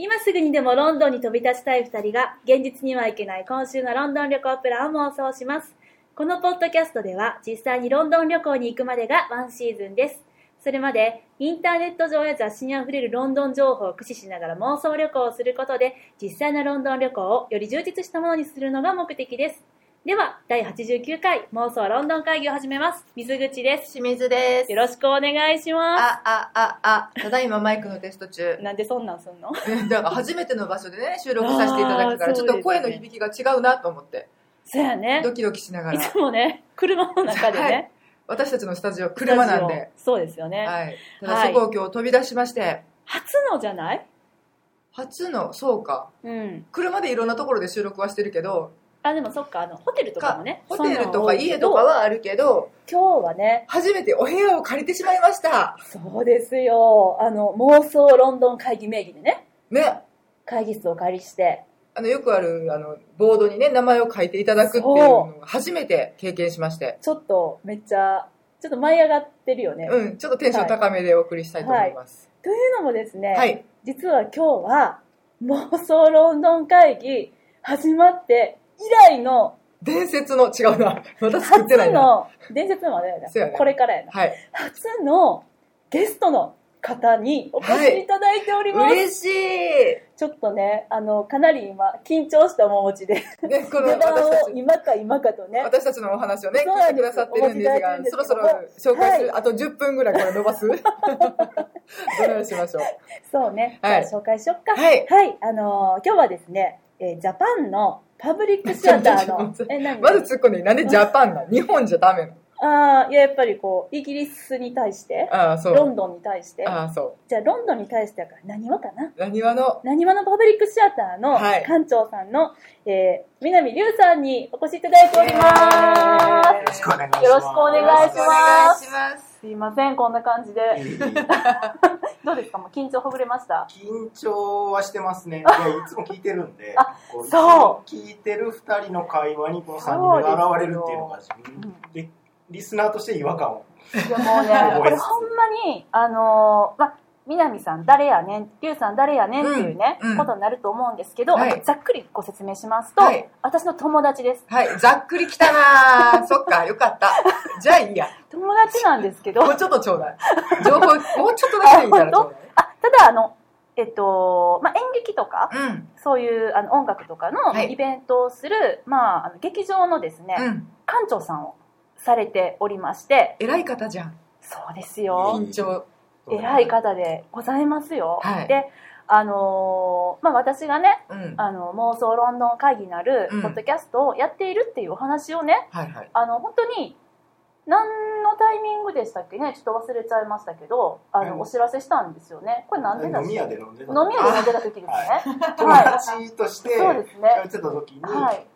今すぐにでもロンドンに飛び立ちたい2人が、現実には行けない今週のロンドン旅行プランを妄想します。このポッドキャストでは、実際にロンドン旅行に行くまでがワンシーズンです。それまで、インターネット上や雑誌にあふれるロンドン情報を駆使しながら妄想旅行をすることで、実際のロンドン旅行をより充実したものにするのが目的です。では、第89回妄想ロンドン会議を始めます。水口です。清水です。よろしくお願いしまあ、あ、あ、あ、ただいまマイクのテスト中す。。なんでそんなんすんの？だから初めての場所でね、収録させていただくから、あーちょっと声の響きが違うなと思って、そやね。ドキドキしながら。いつもね、車の中でね、はい私たちのスタジオ、車なんで。そうですよね。はい。ただはいそこを今日飛び出しまして、初のじゃない？初の、そうか。うん。車でいろんなところで収録はしてるけど、あ、でもそっか、あの、ホテルとかもね。ホテルとか家とかはあるけど、今日はね、初めてお部屋を借りてしまいました。そうですよ。あの、妄想ロンドン会議名義でね、ね。会議室をお借りして、あの、よくある、あの、ボードにね、名前を書いていただくっていうのを初めて経験しまして。ちょっとめっちゃ、ちょっと舞い上がってるよね。うん、ちょっとテンション高めでお送りしたいと思います。というのもですね、はい。実は今日は、妄想ロンドン会議始まって以来の伝説の、違うな。まだ作ってないな。初の、伝説のまでやなそうやねこれからやな。はい。初のゲストの方にお越しいただいております。嬉しい。ちょっとね、あの、かなり今、緊張した面持ちで、ね、この 出番私たち、を今か今かとね、私たちのお話をね、聞いてくださってるんですがそろそろ紹介する、はいあと10分ぐらいこれ伸ばす どないしましょう。そうね、はいじゃあ紹介しよっか。はいあのー今日はですね、えージャパンのパブリックシアターの え、何？まず突っ込んでいい。なんでジャパンなの？日本じゃダメなの？ああ、いや、やっぱりこう、イギリスに対して、ああ、そう。ロンドンに対して、ああ、そう。じゃあロンドンに対してやから何話かな？何話の、何話のパブリックシアターのはい。館長さんの、えー、南龍さんにお越しいただいております。よろしくお願いします。よろしくお願いしますす。すいません、こんな感じで。どうですか？もう緊張ほぐれました？緊張はしてますね。いや、いつも聞いてるんで、あこそう聞いてる二人の会話にこの三人目が現れるっていうのが自分で、リスナーとして違和感を。いやもうね、これほんまに、あのーま、南さん誰やねん、龍さん誰やねん？っていうね、うんうんことになると思うんですけど、はいざっくりご説明しますと、はい私の友達です。はい、ざっくりきたな そっか、よかった。じゃあいいや。友達なんですけど、もうちょっとちょうだい。情報、もうちょっとだけでいいからちょうあ、ただあの、えっと、ま、演劇とか、だい。うん。そういうあの音楽とかのはいイベントをする、まあ、あの劇場のですね、うん。館長さんをされておりまして、偉い方じゃん。そうですよ。緊張。偉い方でございますよ。はいで、あのーまあ、私がね、うん。あの、妄想ロンドン会議なるうんポッドキャストをやっているっていうお話をね、はいはい。あの、本当に、何のタイミングでしたっけね？ちょっと忘れちゃいましたけど、あの、うんお知らせしたんですよね。これなんでだ飲み屋で飲んでた。飲み屋で飲んでた時ですね。友はい。達として、そうですね喋ってた時に、はい。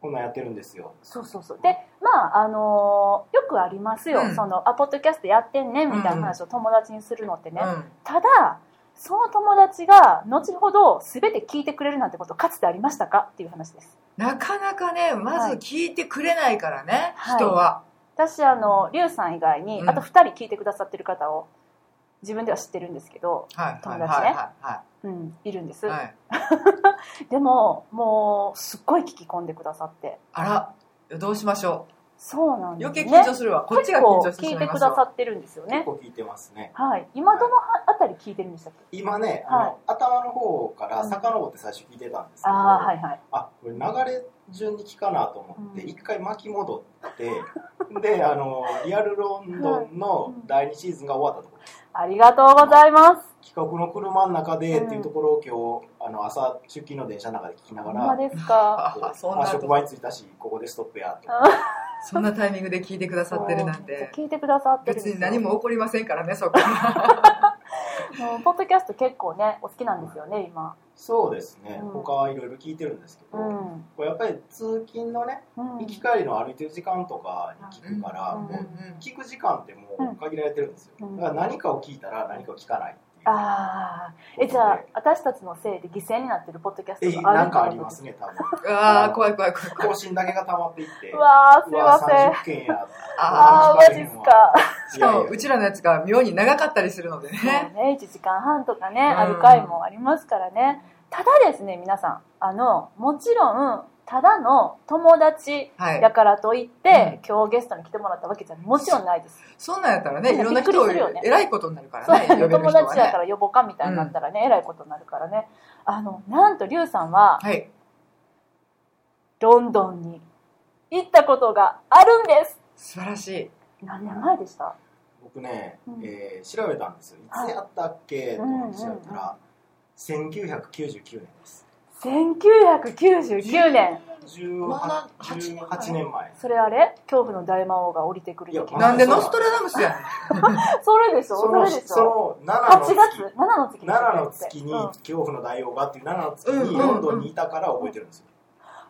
こんなんやってるんですよ。そうそうそう。で、まあ、あのーよくありますよ。うんその、あ、ポッドキャストやってんねんみたいな話を友達にするのってね。うん。ただ、その友達が後ほど全て聞いてくれるなんてことかつてありましたか？っていう話です。なかなかね、まず聞いてくれないからね、はい人は。私、あの、リュウさん以外に、うんあと2人聞いてくださってる方を自分では知ってるんですけど、はいはい友達ねうん、いるんです。い。はい。でも、もう、すっごい聞き込んでくださって。あら、どうしましょそうなんう。ですね。余計緊張するわ。こっちが緊張してし結構聞い。てくださってるんですよね。結構聞いてますね。はい。今どのあたり聞いてるんでしたっけ？今ね、あの、はい頭の方から遡って最初聞いてたんですけど、ああ、はいはい。あこれ流れ順に聞かなと思ってうん一、回巻き戻って であのリアルロンドンの第2シーズンが終わったところですありがとうございます。企画の車の中でうんっていうところを今日あの朝出勤の電車の中で聞きながらほんまですか？あそんなあ職場に着いたしここでストップやとそんなタイミングで聞いてくださってるなんて。聞いてくださってるん別に何も起こりませんからね、そこは。もうポッドキャスト結構ね、お好きなんですよね、今。そうですね、うん。他はいろいろ聞いてるんですけど、うん。これやっぱり通勤のねうん。行き帰りの歩いてる時間とかに聞くから、聞く時間ってもう限られてるんですよ、うん。だから何かを聞いたら何かを聞かないああえじゃあ私たちのせいで犠牲になってるポッドキャスえトがあるなんかありますね多分。ああ、怖い怖い怖い。更新だけが溜まっていって。うわーすいうまわせん30件やああマジっすか。しかも、うちらのやつが妙に長かったりするのでそうね。ね1時間半とかね、うん。ある回もありますからね。ただですね皆さん。あのもちろんただの友達はい。や。からといって、今日ゲストに来てもらったわけじゃもちろんないです。そんなんやったらね、ねいろんな人をびっくりするよね。偉いことになるからね、ね。友達やか。ら呼ぼうかみたいになったらね、えらいことになるからね。あのなんとリュウさんははい。ロンドンに行ったことがあるんです。素晴らしい。何年前でした？僕ね、うん。えー調べたんですよ。いつやったっけ？と思って調べたら、1999年です1999年。18, 18年前。それあれ？恐怖の大魔王が降りてくる時。いやなんでノストラダムスや。それでしょ？それでしそょの7 8の月。月？7の月。7の月にうん。恐怖の大王がっていう7の月にうんうんロンドンにいたから覚えてるんですよ。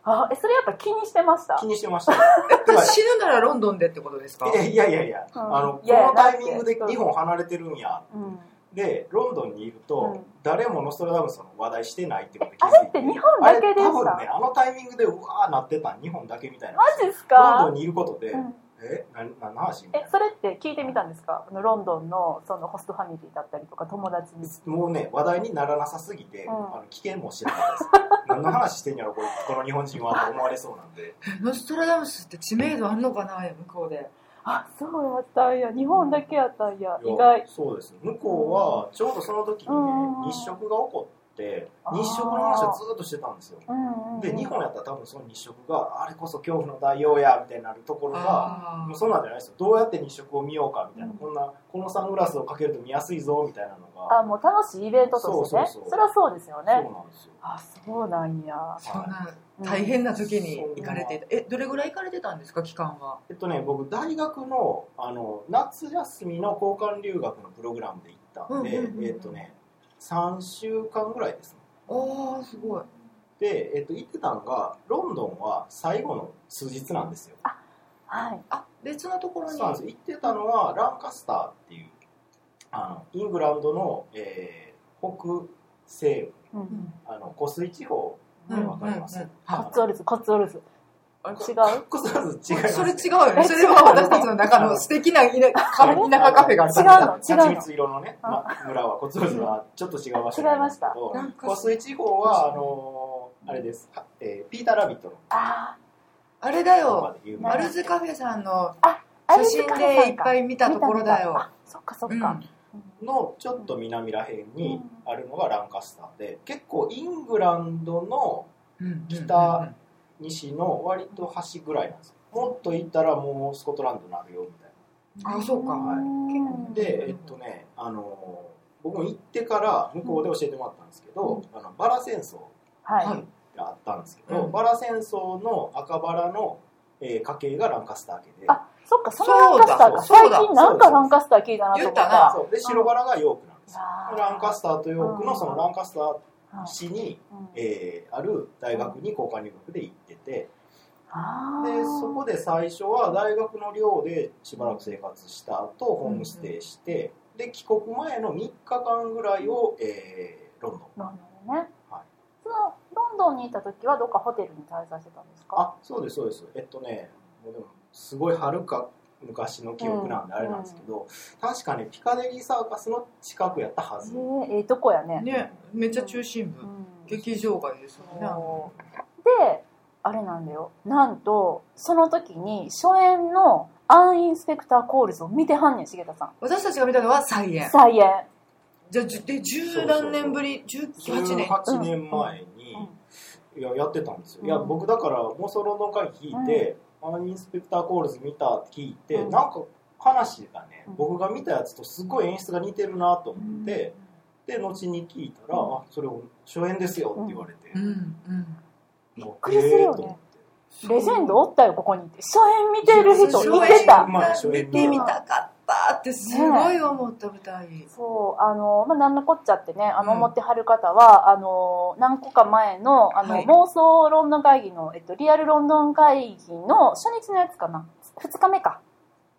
あえそれやっぱ気にしてました？気にしてました。死ぬならロンドンでってことですか？いやいやいやいや、うん。あのこのタイミングで日本離れてるんや。うんでロンドンにいると、うん誰もノストラダムスの話題してないってことに気あづいて。れって日本だけでしたあれ多分ねあのタイミングでうわーなってたん日本だけみたいなマジっすか？ロンドンにいることで、うん。え？な何の？話えそれって聞いてみたんですか？あのロンドンのそのホストファミリーだったりとか友達に。なもうね話題にならなさすぎて、うん。あの危険も知らなかったです。何の話してんやろこれ。この日本人はと思われそうなんで。ノストラダムスって知名度あんのかな向こうで。あそうやったんや。日本だけやったんや。いや意外。そうです向こうはちょうどその時にね、うん日食が起こって日食の話をずっとしてたんですよ。うんうんうん。で日本やったら多分その日食があれこそ恐怖の大王やみたいになるところがあもうそんなんじゃないですよ。どうやって日食を見ようかみたいな、うん。こんなこのサングラスをかけると見やすいぞみたいなのが。あもう楽しいイベントとしてね。そうそうそう。それはそうですよそうねなんですよ。あそうなんや。あ。そんな大変な時に行かれていた。え、どれぐらい行かれてたんですか、期間は。えっとね僕大学のあの夏休みの交換留学のプログラムで行ったんで、うんうんうんうん。えっとね3週間ぐらいですね。ああ、すごい。で、えっと、行ってたのがロンドンは最後の数日なんですよ。はい。あ、別のところに。そうなんです。行ってたのはランカスターっていうあのイングランドの、えー北西部うん。あの湖水地方うんわかります、うんうん。コッツオルズコッツオルズあれ違う？こそらず違います、それ違うよね。それは私たちの中の素敵な田舎カフェ田舎カフェがある違うの？違うの？蜂蜜色のね、ま、村はコツルズはちょっと違う場所違いました。湖水地方はあのーあれです、はえーピーター・ラビットのああれだよ。マルズカフェさんのあ写真でいっぱい見たところだよ。あそっかそっうん。か、のちょっと南らへんにあるのがランカスターで結構イングランドのうん北西の割と端ぐらいなんですよ。もっと行ったらもうスコットランドになるよみたいな。あ、そうか。うんでえっとねあの僕も行ってから向こうで教えてもらったんですけど、あのバラ戦争はい、はいがあったんですけど、うん。バラ戦争の赤バラの、えー家系がランカスター家で。あそっかそのランカスターか。最近なんかランカスター聞いたなと思ったで白バラがヨークなんランカスターとヨークのそのランカスターはい市に、うん。えーある大学に交換留学で行ってて。あでーそこで最初は大学の寮でしばらく生活した後ホームステイして、で帰国前の3日間ぐらいを、えーロンドン。ロンドンね、はい。そのロンドンにいた時はどっかホテルに滞在してたんですか？あそうですそうです。えっとねもうでもすごいはるか昔の記憶なんであれなんですけど、確かねピカデリーサーカスの近くやったはず、えー、ええとこやね。ね、めっちゃ中心部。う。ん。劇場街ですよね。であれなんだよ。なんとその時に初演のアンインスペクターコールズを見てはんねん重田さ私たちが見たのは菜園ん。再演じゃあ、で、十何年ぶり ?18 年。18年前に、いややってたんですよ、いや僕だから妄想ロンドン会聞いて、アンインスペクターコールズ見たって聞いて、うん。なんか話がね、うん。僕が見たやつとすごい演出が似てるなと思って、で後に聞いたら、うん。あそれを初演ですよって言われて、うん、うん。びっくりするよね。えーと思って。レジェンドおったよここに。って初演見てる人初いてた。まあ初演見てみたかったってすごい思った舞台。そうあの、まあ、なんのこっちゃってねあのうん。思ってはる方は、あの何個か前のあの、はい。妄想ロンドン会議の、えっと、リアルロンドン会議の初日のやつかな。2日目か。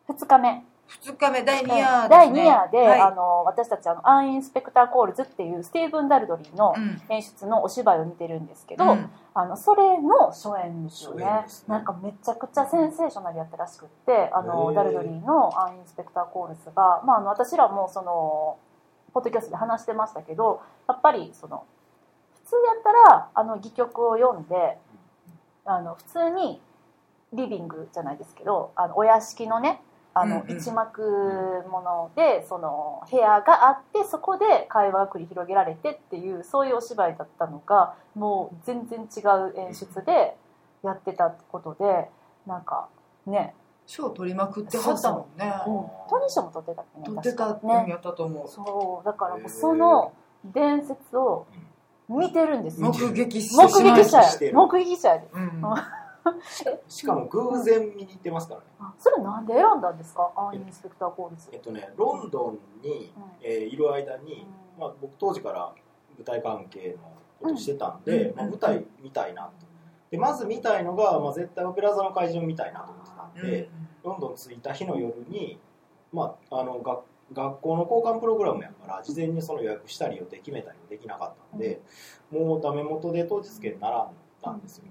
2日目。2日目第2夜です、ね、第2夜で、はい。あの私たちあの An Inspector Calls っていうスティーブン・ダルドリーのうん。演出のお芝居を見てるんですけど、うんあのそれの初演ですよね。ね。なんかめちゃくちゃセンセーショナルやったらしくってあのダルドリーのアン・インスペクター・コールズが、まあ、あの私らもそのポッドキャストで話してましたけどやっぱりその普通やったらあの戯曲を読んであの普通にリビングじゃないですけどあのお屋敷のねあのうんうん。一幕ものでその部屋があってそこで会話が繰り広げられてっていうそういうお芝居だったのがもう全然違う演出でやってたってことでなんかね、賞取りまくってはったもんね。うん、トニー賞も撮ってたっけね取ってたね。やったと思う。そう。だからもうその伝説を見てるんですよ。目撃し目撃者目撃者やで。うんしかも偶然見に行ってますからね。あそれなんで選んだんですか？アン・インスペクター・コールズ。えっとねロンドンに、えーいる間に、まあ、僕当時から舞台関係のことしてたんで、うん。まあ、舞台見たいなと。でまず見たいのが、まあ、絶対オペラ座の会場見たいなと思ってたんで、ロンドン着いた日の夜に、まあ、あの学学校の交換プログラムやから事前にその予約したり予定決めたりもできなかったんで、もうダメ元で当日券並んだんですよ、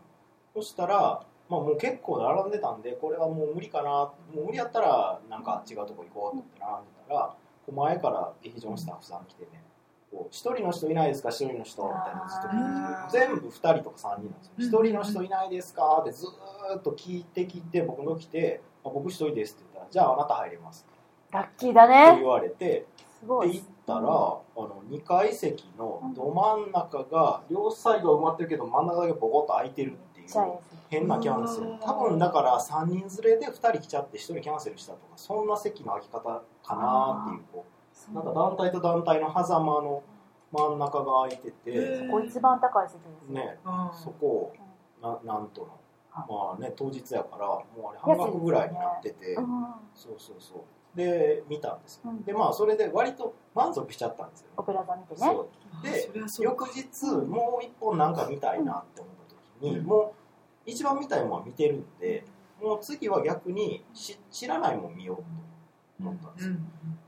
そしたら、まあ、もう結構並んでたんでこれはもう無理かなもう無理やったらなんか違うとこ行こうと思って並んでたらこう前から劇場のスタッフさん来てねこう一人の人いないですか一人の人みたいなのずっと聞いて全部2人とか3人なんですよ一人の人いないですかってずーっと聞いてきて僕の来てあ僕一人ですって言ったらじゃああなた入れます。ラッキーだってね言われてすごい。で行ったらあの2階席のど真ん中が両サイドは埋まってるけど真ん中だけボコッと空いてるっていうちゃいです変なキャンセル。うん。多分だから3人連れで2人来ちゃって1人キャンセルしたとかそんな席の空き方かなっていうこう。なんか団体と団体の狭間の真ん中が空いてて。へここ一番高い席ですね。そこをななんとの。はい。まあね当日やからもうあれ半額ぐらいになってて。うん。そうそうそう。で見たんですよ。うん。でまあそれで割と満足しちゃったんですよね。オペラ座見てね。で翌日もう一本なんか見たいなって思った時に、うん。もう一番見たいものは見てるんでもう次は逆にし知らないもん見ようと思ったんですよ、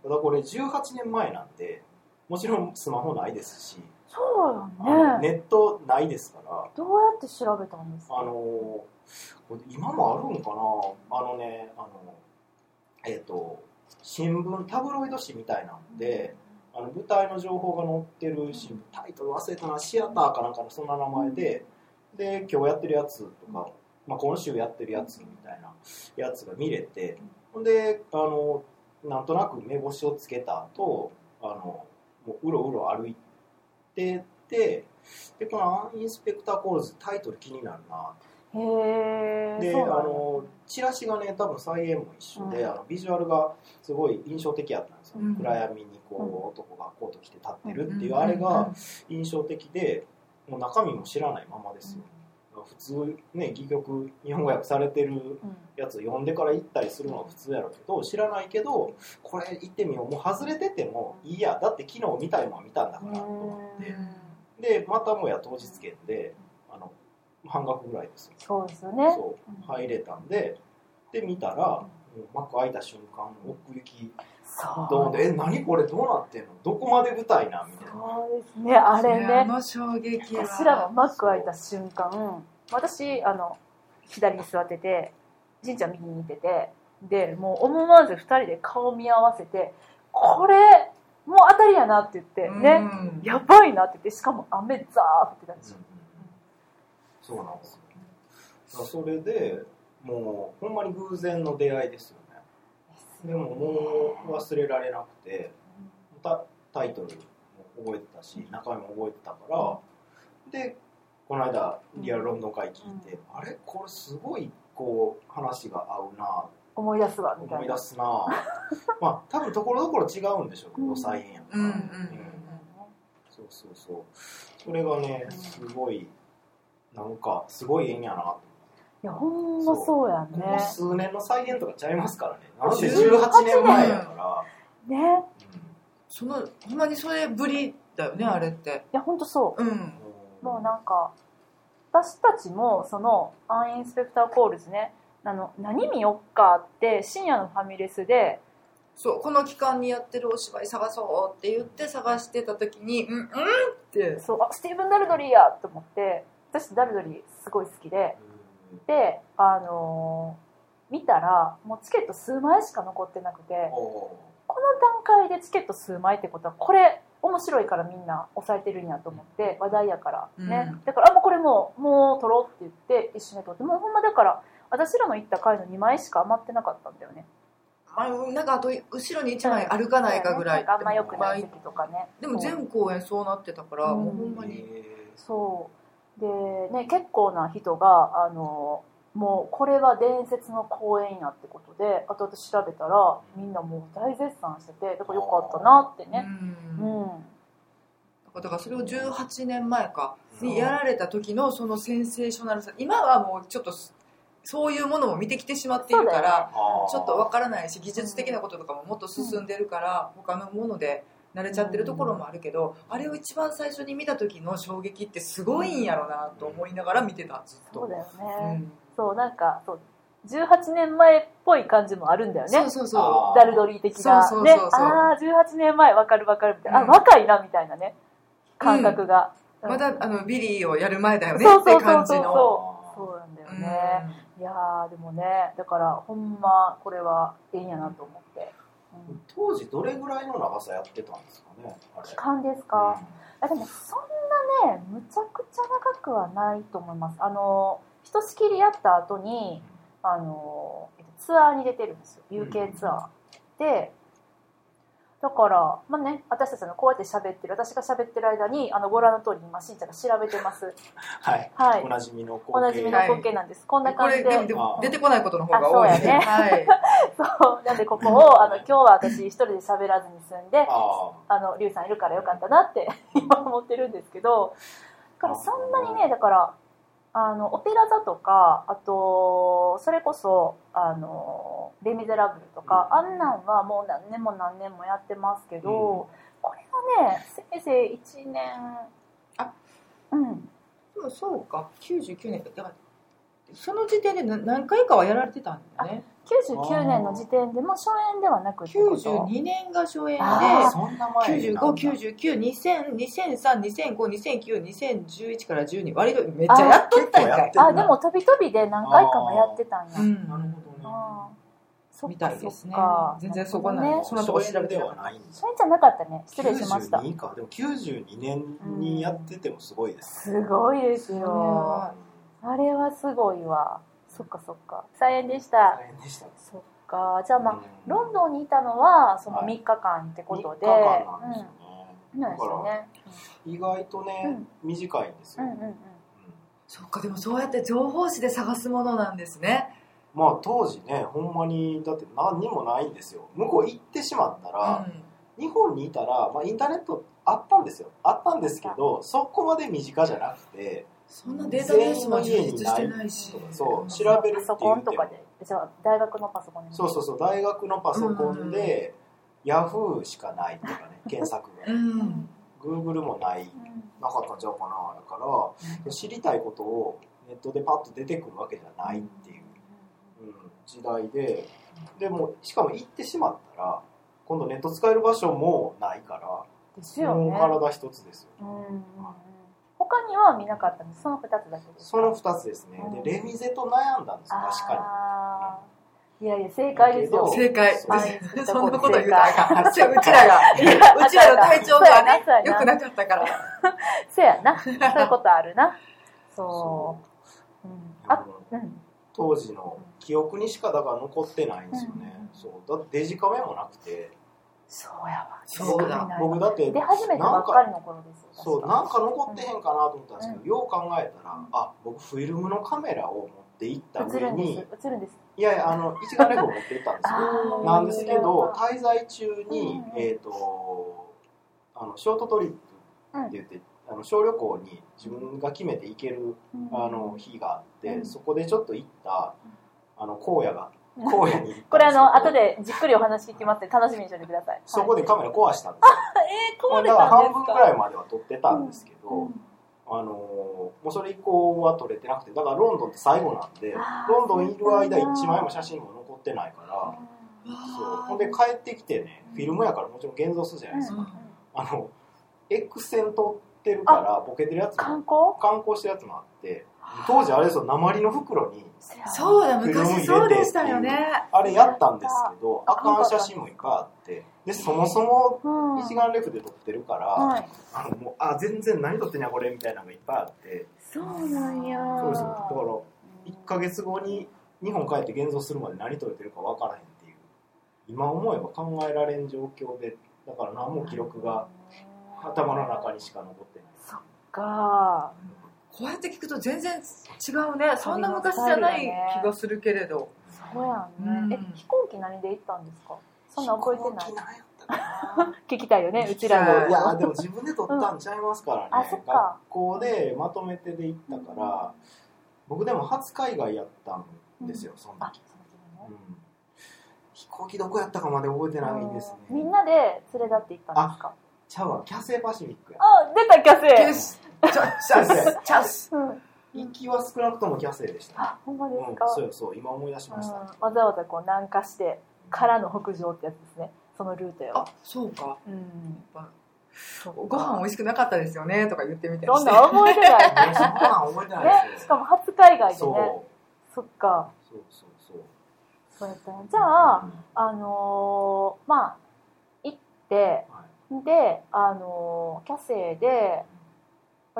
ただこれ18年前なんでもちろんスマホないですし、そうよね。ネットないですからどうやって調べたんですか？あのこれ今もあるんかな？あのねあのえっ、と新聞タブロイド紙みたいなんで、あの舞台の情報が載ってる新聞タイトル忘れたなシアターかなんかのそんな名前でで今日やってるやつとか、まあ、今週やってるやつみたいなやつが見れてほんであのなんとなく目星をつけた後あのもううろうろ歩いててでこの「アンインスペクター・コールズ」タイトル気になるな。へえでそうなんだ。あのチラシがね多分再演も一緒で、うん。あのビジュアルがすごい印象的やったんですよ、うん。暗闇にこう、うん。男がコート着て立ってるっていうあれがうん。印象的でもう中身も知らないままですよ、普通ね戯曲日本語訳されてるうん。やつ読んでから行ったりするのが普通やろうけど知らないけどこれ行ってみよう。もう外れててもいいや。だって昨日見たいもんは見たんだからと思って。でまたもや当日券であの半額ぐらいですよ。そうですよね。そう。入れたんでで見たらもう幕開いた瞬間奥行きそう。どうでえ何これどうなってんの？どこまで舞台なみたいな。そうですね。あれね。あの衝撃は私らもマック開いた瞬間私あの左に座っててじんちゃん右にいててでもう思わず2人で顔見合わせてこれもう当たりやなって言ってね、うん。やばいなって言ってしかも雨ザー降ってたんですよ、そうなんですよ。それでもうほんまに偶然の出会いですよねでももう忘れられなくてたタイトルも覚えてたし中身も覚えてたからでこの間リアルロンドン会聞いて、あれ？これすごいこう話が合うな思い出すわみたいな。思い出すな。まあ多分ところどころ違うんでしょうけど再演やから、うんうんうん。そうそうそう。それがねすごいなんかすごい縁やなといやほんまそうやここね数年の再演とかちゃいますからね。なんで18年前やから、ね。うん。そのほんまにそれぶりだよねあれって。いやほんとそう。うん。もうなんか私たちもそのアンインスペクターコールズねあの何見よっかって深夜のファミレスでそうこの期間にやってるお芝居探そうって言って探してた時にうんうんって。そうあスティーブン・ダルドリーやと思って私ダルドリーすごい好きでであのー見たらもうチケット数枚しか残ってなくておこの段階でチケット数枚ってことはこれ面白いからみんな抑えてるんやと思って話題やからね、うん。だからあもうこれもうもう取ろうって言って一緒に取ってもうほんまだから私らの行った回の2枚しか余ってなかったんだよね。あなんかあと後ろに1枚あるかないかぐらいなんかあんま良くないでも席とかね。でも全公演そうなってたから、うん。もうほんまに。そうでね結構な人があのもうこれは伝説の公演やってことで後々調べたらみんなもう大絶賛しててだからよかったなってね。ううん。ん、だからそれを18年前かにやられた時のそのセンセーショナルさ今はもうちょっとそういうものも見てきてしまっているから、ちょっとわからないし技術的なこととかももっと進んでるから、他のもので慣れちゃってるところもあるけど、あれを一番最初に見た時の衝撃ってすごいんやろなと思いながら見てたずっと。そうだようね、ん。そうなんかそう18年前っぽい感じもあるんだよね。そうそうそう。ダルドリー的な。そうそうそうね。ああ18年前わかるわかるみたいな、うん。あ若いなみたいなね。感覚が、うん。まだあのビリーをやる前だよねってそうそうそう感じの。そうなんだよね、いやーでもねだからほんまこれはええんやなと思って、うん当時どれぐらいの長さやってたんですかね期間ですか、あでもそんなねむちゃくちゃ長くはないと思います。あのひとしきりやった後にあのえっとツアーに出てるんですよ。UK ツアー。でだからまあね私たちのこうやって喋ってる私が喋ってる間にあのご覧の通り今しんちゃんが調べてます。はい、はい。おなじみのおなじみの光景なんです、こんなこ感じで。れでもでも出てこないことの方が多いあそうやね。はい。そう。なんでここをあの今日は私一人で喋らずに済んでああのリュウさんいるからよかったなって今思ってるんですけどだからそんなにねだからあのオペラ座とかあとそれこそあの「レ・ミゼラブル」とか、うん。あんなんはもう何年も何年もやってますけど、うん。これがねせいぜい1年。あうん。でもそうか99年だからその時点で何何回かはやられてたんだよね。99年の時点でも初演ではなくってこと？92年が初演であーそんな前になんだ。95992000200320092011から12割とめっちゃやっとったんかいああでも飛び飛びで何回かもやってたんや、うん。なるほどね。みかたいですね。全然そこなんねそんなとこ調べてはないんですそれじゃなかったね。失礼しました。92か。でも92年にやっててもすごいです、すごいですよ。はあれはすごいわ。そっかそっか。再演でした。大変でした。そっか。じゃあまあ、うん。ロンドンにいたのはそのはい。3日間ってことで、3日間なんですよね、うん。なんですよね。意外とね、短いんですよ、うんうんうん。そっかでもそうやって情報誌で探すものなんですね。まあ当時ねほんまにだって何にもないんですよ。向こう行ってしまったら、日本にいたら、まあ、インターネットあったんですよ。あったんですけどそこまで身近じゃなくてそんなデータベースも充実してないし。そう調べるってパソ言ってもコンとかでじゃあ大学のパソコンにそうそうそう。大学のパソコンで、ヤフーしかないとかね検索が、うん。グーグルもないなかったんちゃうかなだから。知りたいことをネットでパッと出てくるわけじゃないっていう、うん、時代で。でもしかも行ってしまったら今度ネット使える場所もないからもうですよね。体一つですようんうんうん他には見なかったんです。その2つだけですその2つですね。うん。でレミゼと悩んだんですよ確かあーいやいや正解ですよ。正解。そんなこと言うたらあかん。うちらが。うちらの体調がねそうやな良くなかったから。せやな。そういうことあるな。そう。う。ん。あもううん。当時の記憶にしかだから残ってないんですよね、うん。そう。だってデジカメもなくてそうやわ。そうだ。僕だって出始めたばっかりの頃ですよそうなんか残ってへんかなと思ったんですけど、うよう考えたらあ僕フィルムのカメラを持って行った上に映るんです。いやいやあの一眼レフを持って行ったんですよ。なんですけど滞在中に、うん。えっ、とあのショートトリップって言って、あの小旅行に自分が決めて行けるあの日があって、うん。そこでちょっと行ったあの荒野がうん荒野にこれあの後でじっくりお話聞きますので楽しみにしておいてください。そこでカはいメラ壊したんですよ、えー、壊れだからたんですか？半分ぐらいまでは撮ってたんですけど、うん。あのーもうそれ以降は撮れてなくてだからロンドンって最後なんでロンドンいる間そうなんだ1枚も写真も残ってないからそうほんで帰ってきてねフィルムやからもちろん現像するじゃないですか、あの X 線撮ってるからボケてるやつ観も光？観光してるやつもあって当時あれですよ鉛の袋にそうだ昔そうでしたよね。あれやったんですけどあかん写真もいっぱいあってでそもそもうん。一眼レフで撮ってるから、はい。あのもうあ全然何撮ってんやこれみたいなのがいっぱいあって。そうなんや。そうですよ。だから1ヶ月後に日本帰って現像するまで何撮れてるか分からへんっていう今思えば考えられん状況でだから何も記録が頭の中にしか残ってない。そっかこうやって聞くと全然違うね。そんな昔じゃない気がするけれど。そうやうん。んねえ飛行機何で行ったんですか？そんな覚えてない？飛行機何やったかな聞きたいよねうちらのいやでも自分で撮ったんちゃいますからね、あそっか。学校でまとめてで行ったから、僕でも初海外やったんですよ、そのあ時、そううん。飛行機どこやったかまで覚えてないんですね。みんなで連れ立って行ったんですか？ちゃうわ。キャセイパシフィックや。あ出たキャセよしチャチャス。チャス。うん。行きは少なくともキャセイでした、ねあほんまでうんすか、そうそう今思い出しました、うん。わざわざこう南下してからの北上ってやつですね。そのルートよあそうか。うん。ご飯美味しくなかったですよねとか言ってみたりそんしてな覚えてない。ねそんなん覚えてないねですよ。しかも初海外でそう。ねそっか。そうそうそう。そうやったね。じゃあ、うん。あのーまあ行ってはい。であのーキャセイで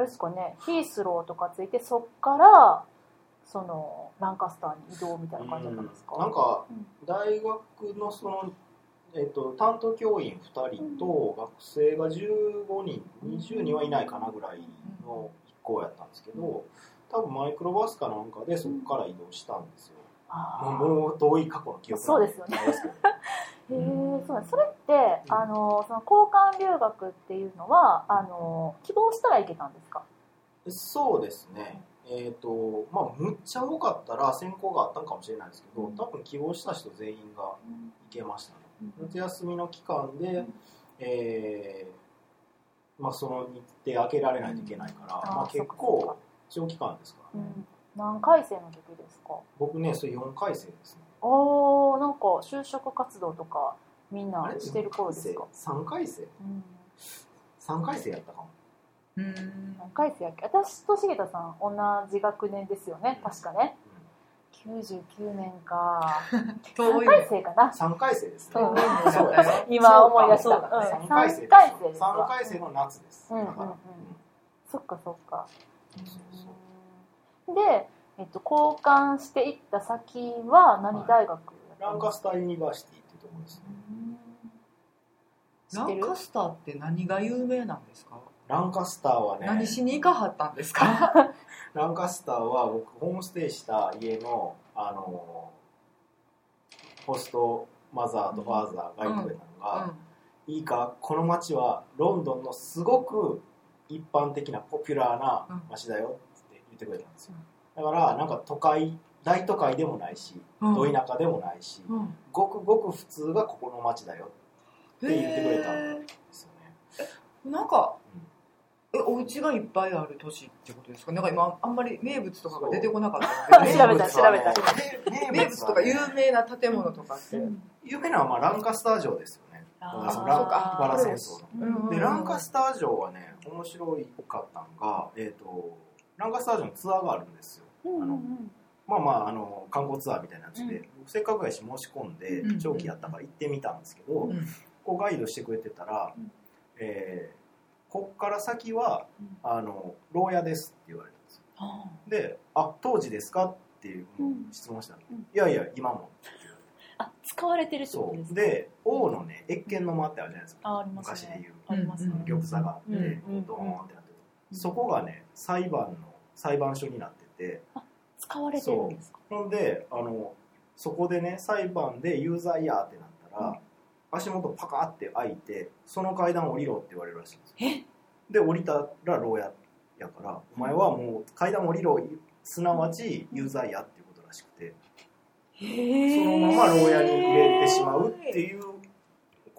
あれですかねヒースローとかついてそっからそのランカスターに移動みたいな感じだったんですか、なんかうん大学のその、えっと、担当教員2人と学生が15人20人はいないかなぐらいの一行やったんですけど多分マイクロバスかなんかでそこから移動したんですよ、うもう遠い過去の記憶そうですよねへえそうそれって、あのーその交換留学っていうのはあのー希望したら行けたんですか？そうですね。えっ、とまあむっちゃ多かったら選考があったんかもしれないですけど多分希望した人全員が行けましたね。夏休みの期間で、えーまあ、その日程開けられないといけないから、うん。まあ、結構か長期間ですからね、うん。何回生の時ですか？僕ねそれ4回生ですねおーなんか就職活動とかみんなしてる頃ですか、3回生？うん、3回生やったかも。うん。何回生やっけ？私と重田さん同じ学年ですよね確かね。99年か。3 遠い回生かな。3回生ですね、今思い出した。そうか。うん。3回生三回生ですわ。3回生の夏です、うんだから、そっかそっか。で、えっと、交換していった先は何大学やったランカスターユニバーシティっていうところですね。ランカスターって何が有名なんですか？ランカスターはね何しに行かはったんですか？ランカスターは僕ホームステイした家のあのホストマザーとファーザーが言ってくれたのが、いいかこの街はロンドンのすごく一般的なポピュラーな街だよって言ってくれたんですよだからなんか都会大都会でもないし、うん。ど田舎でもないし、うん。ごくごく普通がここの街だよって言ってくれたんですよね。なんか、えお家がいっぱいある都市ってことですか？なんか今あんまり名物とかが出てこなかったんで。調べた調べた。名物とか有名な建物とかって、有名なのはまあランカスター城ですよね。だからそのランそうか。バラ戦争の。うんでランカスター城はね面白いかったのが、えー、とランカスター城のツアーがあるんですよ。うんうんうん。まあまああの観光ツアーみたいなやつで、せっかくやし申し込んでうん長期やったから行ってみたんですけど、うん。こうガイドしてくれてたら、うん。えーこっから先はうん。あの牢屋ですって言われたんですよ。で「あ当時ですか?」っていう質問したら「うん。いやいや今も」あ使われてるってことそですで王のね謁見の間ってあるじゃないですか。昔でいう。ね。うん玉座があって、うんうんドーンってなってる、そこがね裁判の裁判所になってて。使われてるんですか？ほんであのそこでね裁判で有罪やってなったら、うん。足元パカって開いてその階段降りろって言われるらしいんですよ。え？で降りたら牢屋やからお前はもう階段降りろすなわち有罪やっていうことらしくて。そのまま牢屋に入れてしまうっていう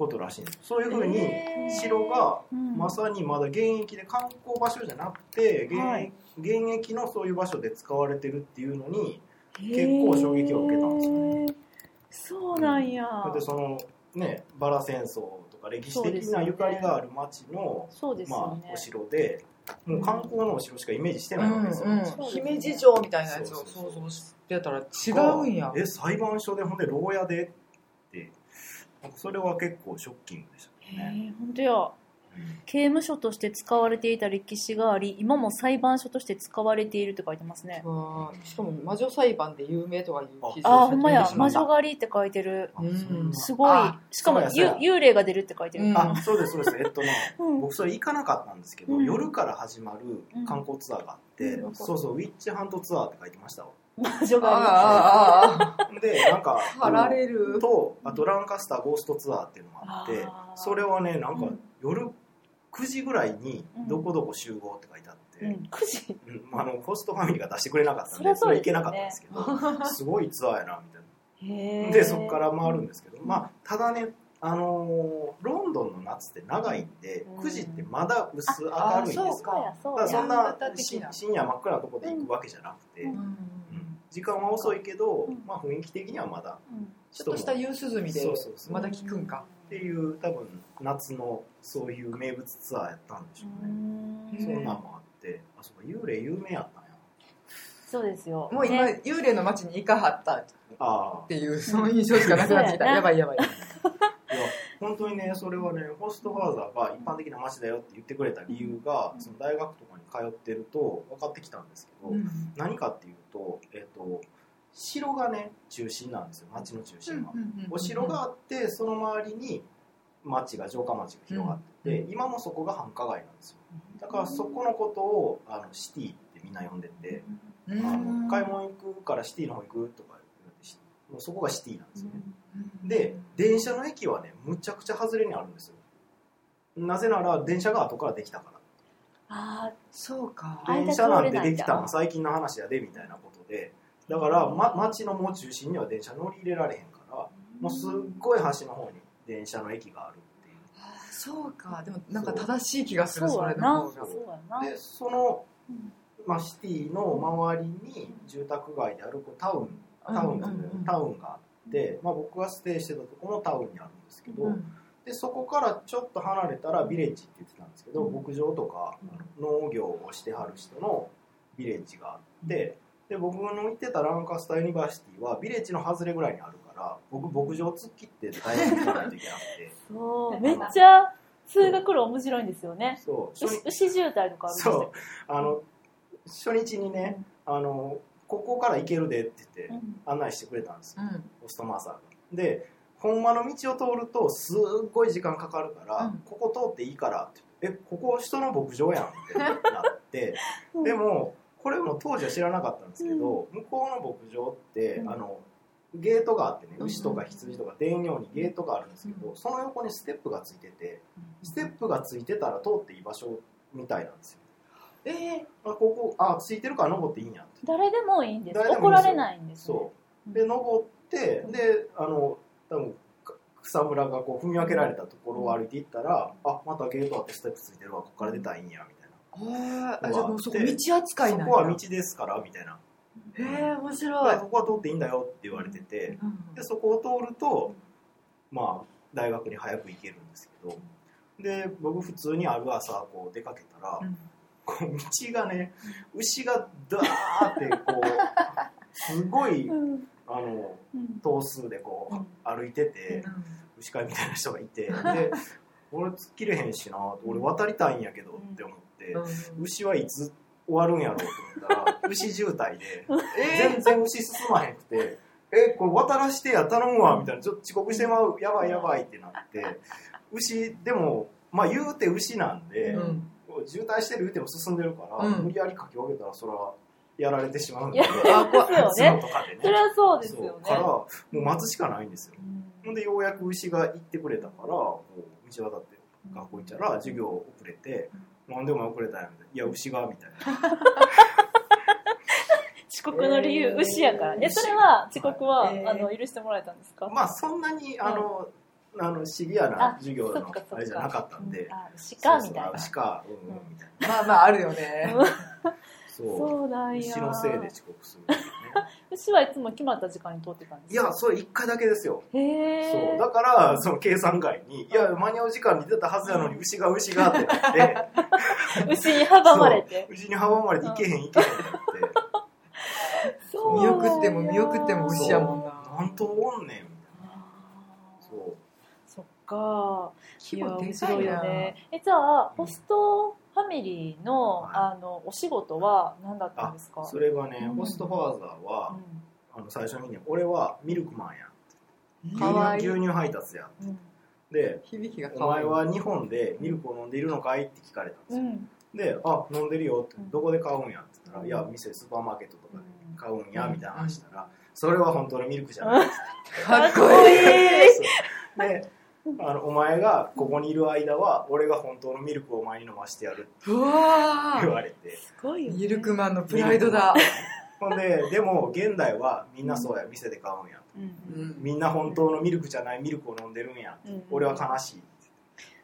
ことらしいんですそういうふうに城がうん。まさにまだ現役で観光場所じゃなくて現,、役のそういう場所で使われてるっていうのに結構衝撃を受けたんですよね。そうなんや。でそのねバラ戦争とか歴史的なゆかりがある町の、そうですまあお。城でもう観光のお城しかイメージしてないわけですよ、うんうん。姫路城みたいなやつをそうそうそう想像してたら違うんや。え裁判所でほんで牢屋でそれは結構ショッキングでしたへね、え、本当や。刑務所として使われていた歴史があり、今も裁判所として使われているって書いてますね。わあしかも魔女裁判で有名とかいう記事あー、ほんまや。魔女狩りって書いてる。すごい。あ。しかも幽霊が出るって書いてる。うん。あそうですそうです。えっとねうん。僕それ行かなかったんですけど、うん。夜から始まる観光ツアーがあって、うん。そうそうウィッチハントツアーって書いてましたわ魔女狩ああああでなんかああられる。とあとランカスターゴーストツアーっていうのがあってそれはねなんかうん。夜9時ぐらいにうん。どこどこ集合って書いてあって、り。うん、9時？うん。あのホストファミリーが出してくれなかったんでそれ行けなかったんですけどすごいツアーやなみたい。な。でそこから回るんですけどまあただねあのーロンドンの夏って長いんでうん。9時ってまだ薄明るいんですよ。あそうや、そうや。だからそんな深夜真っ暗なとこで行くわけじゃなくて、時間は遅いけど、うん。まあ、雰囲気的にはまだうん。ちょっとした夕涼みでそうそうそう。まだ聞くんか。っていう多分夏のそういう名物ツアーやったんでしょうね、うん。そんなんもあって。あそうか幽霊有名やったんや。そうですよ。もう今ね。幽霊の街に行かはったっあていうその印象しかなくなってきた。やばいやばい本当にねそれはねホストファーザーが一般的な街だよって言ってくれた理由が、その大学とかに通ってると分かってきたんですけど、何かっていうと,、えっと城がね中心なんですよ町の中心は、お城があってその周りに町が城下町が広がってて、今もそこが繁華街なんですよ。だからそこのことをあのシティってみんな呼んでて、うあの買い物行くからシティの方行くとかもうそこがシティなんですよね、で電車の駅はねむちゃくちゃ外れにあるんですよ。なぜなら電車が後からできたから。あそうか。あ電車なんてできたの？最近の話やでみたいなことで。だから、ま、町のもう中心には電車乗り入れられへんからもうすっごい端の方に電車の駅があるっていう。あそうか。でもなんか正しい気があ、するそれの。方がそうやな。でその、うん。まあ、シティの周りに住宅街であるこうタウンタウンズで、うんうんうん。タウンがあって、まあ、僕がステイしてたところもタウンにあるんですけど、うん。でそこからちょっと離れたらビレッジって言ってたんですけど、うん。牧場とか農業をしてはる人のビレッジがあってで僕の行ってたランカスターユニバーシティはビレッジの外れぐらいにあるから僕牧場突っ切って大学行かないといけなくて。そう、めっちゃ通学路面白いんですよね。そう。初牛牛渋滞とかあるんですそう。よ。あの初日にねあのここから行けるでって言ってうん。案内してくれたんですよ。うん。ポストマーサーが。でほんまの道を通るとすっごい時間かかるから、うん。ここ通っていいからってえここ人の牧場やんってなって うん。でもこれも当時は知らなかったんですけど、向こうの牧場って、うん。あのゲートがあってねうん。牛とか羊とか出んようにゲートがあるんですけど、その横にステップがついててステップがついてたら通っていい場所みたいなんですよえーあここあついてるから登っていいんやって。誰でもいいんです。怒られないんですね。そう。で登ってであの多分か草むらがこう踏み分けられたところを歩いていったら、あまたゲートあってステップついてるわここから出たらいいんやみたいな、あーあじゃあもうそこ道扱いなんや。そこは道ですからみたいな、へえ面で白い。ここは通っていいんだよって言われててうん。でそこを通るとまあ大学に早く行けるんですけどで僕普通にある朝こう出かけたら、うんこう道がね牛がダーってこうすごいうん。あのうん。頭数でこう歩いてて、牛飼いみたいな人がいて で俺突っ切れへんしな俺渡りたいんやけどって思って、うん。牛はいつ終わるんやろうと思ったら 牛渋滞でえ全然牛進まへんくて「えこれ渡らしてや頼むわ」みたいな「ちょっと遅刻してまうやばいやばい」ってなって牛でもまあ言うて牛なんで、ーうん渋滞してる言うても進んでるから、うん。無理やりかき分けたらそれはやられてしまうんでやあ怖いですよね。角とかでねそれはそうですよね。からもう待つしかないんですようん。ほんでようやく牛が行ってくれたからこう道渡って学校行ったら授業遅れて「なんでお前遅れたんや」みたいな「いや牛が」みたいな。遅刻の理由、えー。牛やから。え、それは、遅刻は、えー。あの、許してもらえたんですか？まあそんなにあの、あのシビアな授業のあれじゃなかったんで。うん。あ、鹿みたいな。そうんうんみたいなまあまああるよね。そ そう。そうなんや。牛のせいで遅刻するね。牛はいつも決まった時間に通ってたんですか？いやそれ1回だけですよ。へえそう。だからその計算外にいや間に合う時間に出たはずやのに牛が牛がってなって。牛に阻まれて。牛に阻まれて行けへん行けへんってなって。そう見送っても見送っても牛やもんな。なんとおんねんか。いよな。ね。えじゃあホストファミリーの,、はい。あのお仕事は何だったんですか？それがね、うん。ホストファーザーは、あの最初にね俺はミルクマンや牛乳配達やうん。で響きがお前は日本でミルクを飲んでいるのかいって聞かれたんですよ、うん。で「あ飲んでるよ」ってうん「どこで買うんや」って言ったら「うん。いや店スーパーマーケットとかで買うんや」うん。みたいな話したら「それは本当のミルクじゃない」か。っこいい。であの「お前がここにいる間は俺が本当のミルクをお前に飲ましてやる」ってうわ言ーわれて。すごいよ、ね、ミルクマンのプライドだ。ほんででも現代はみんなそうや。店で買うんや。うんうん。みんな本当のミルクじゃないミルクを飲んでるんや。うん俺は悲しい。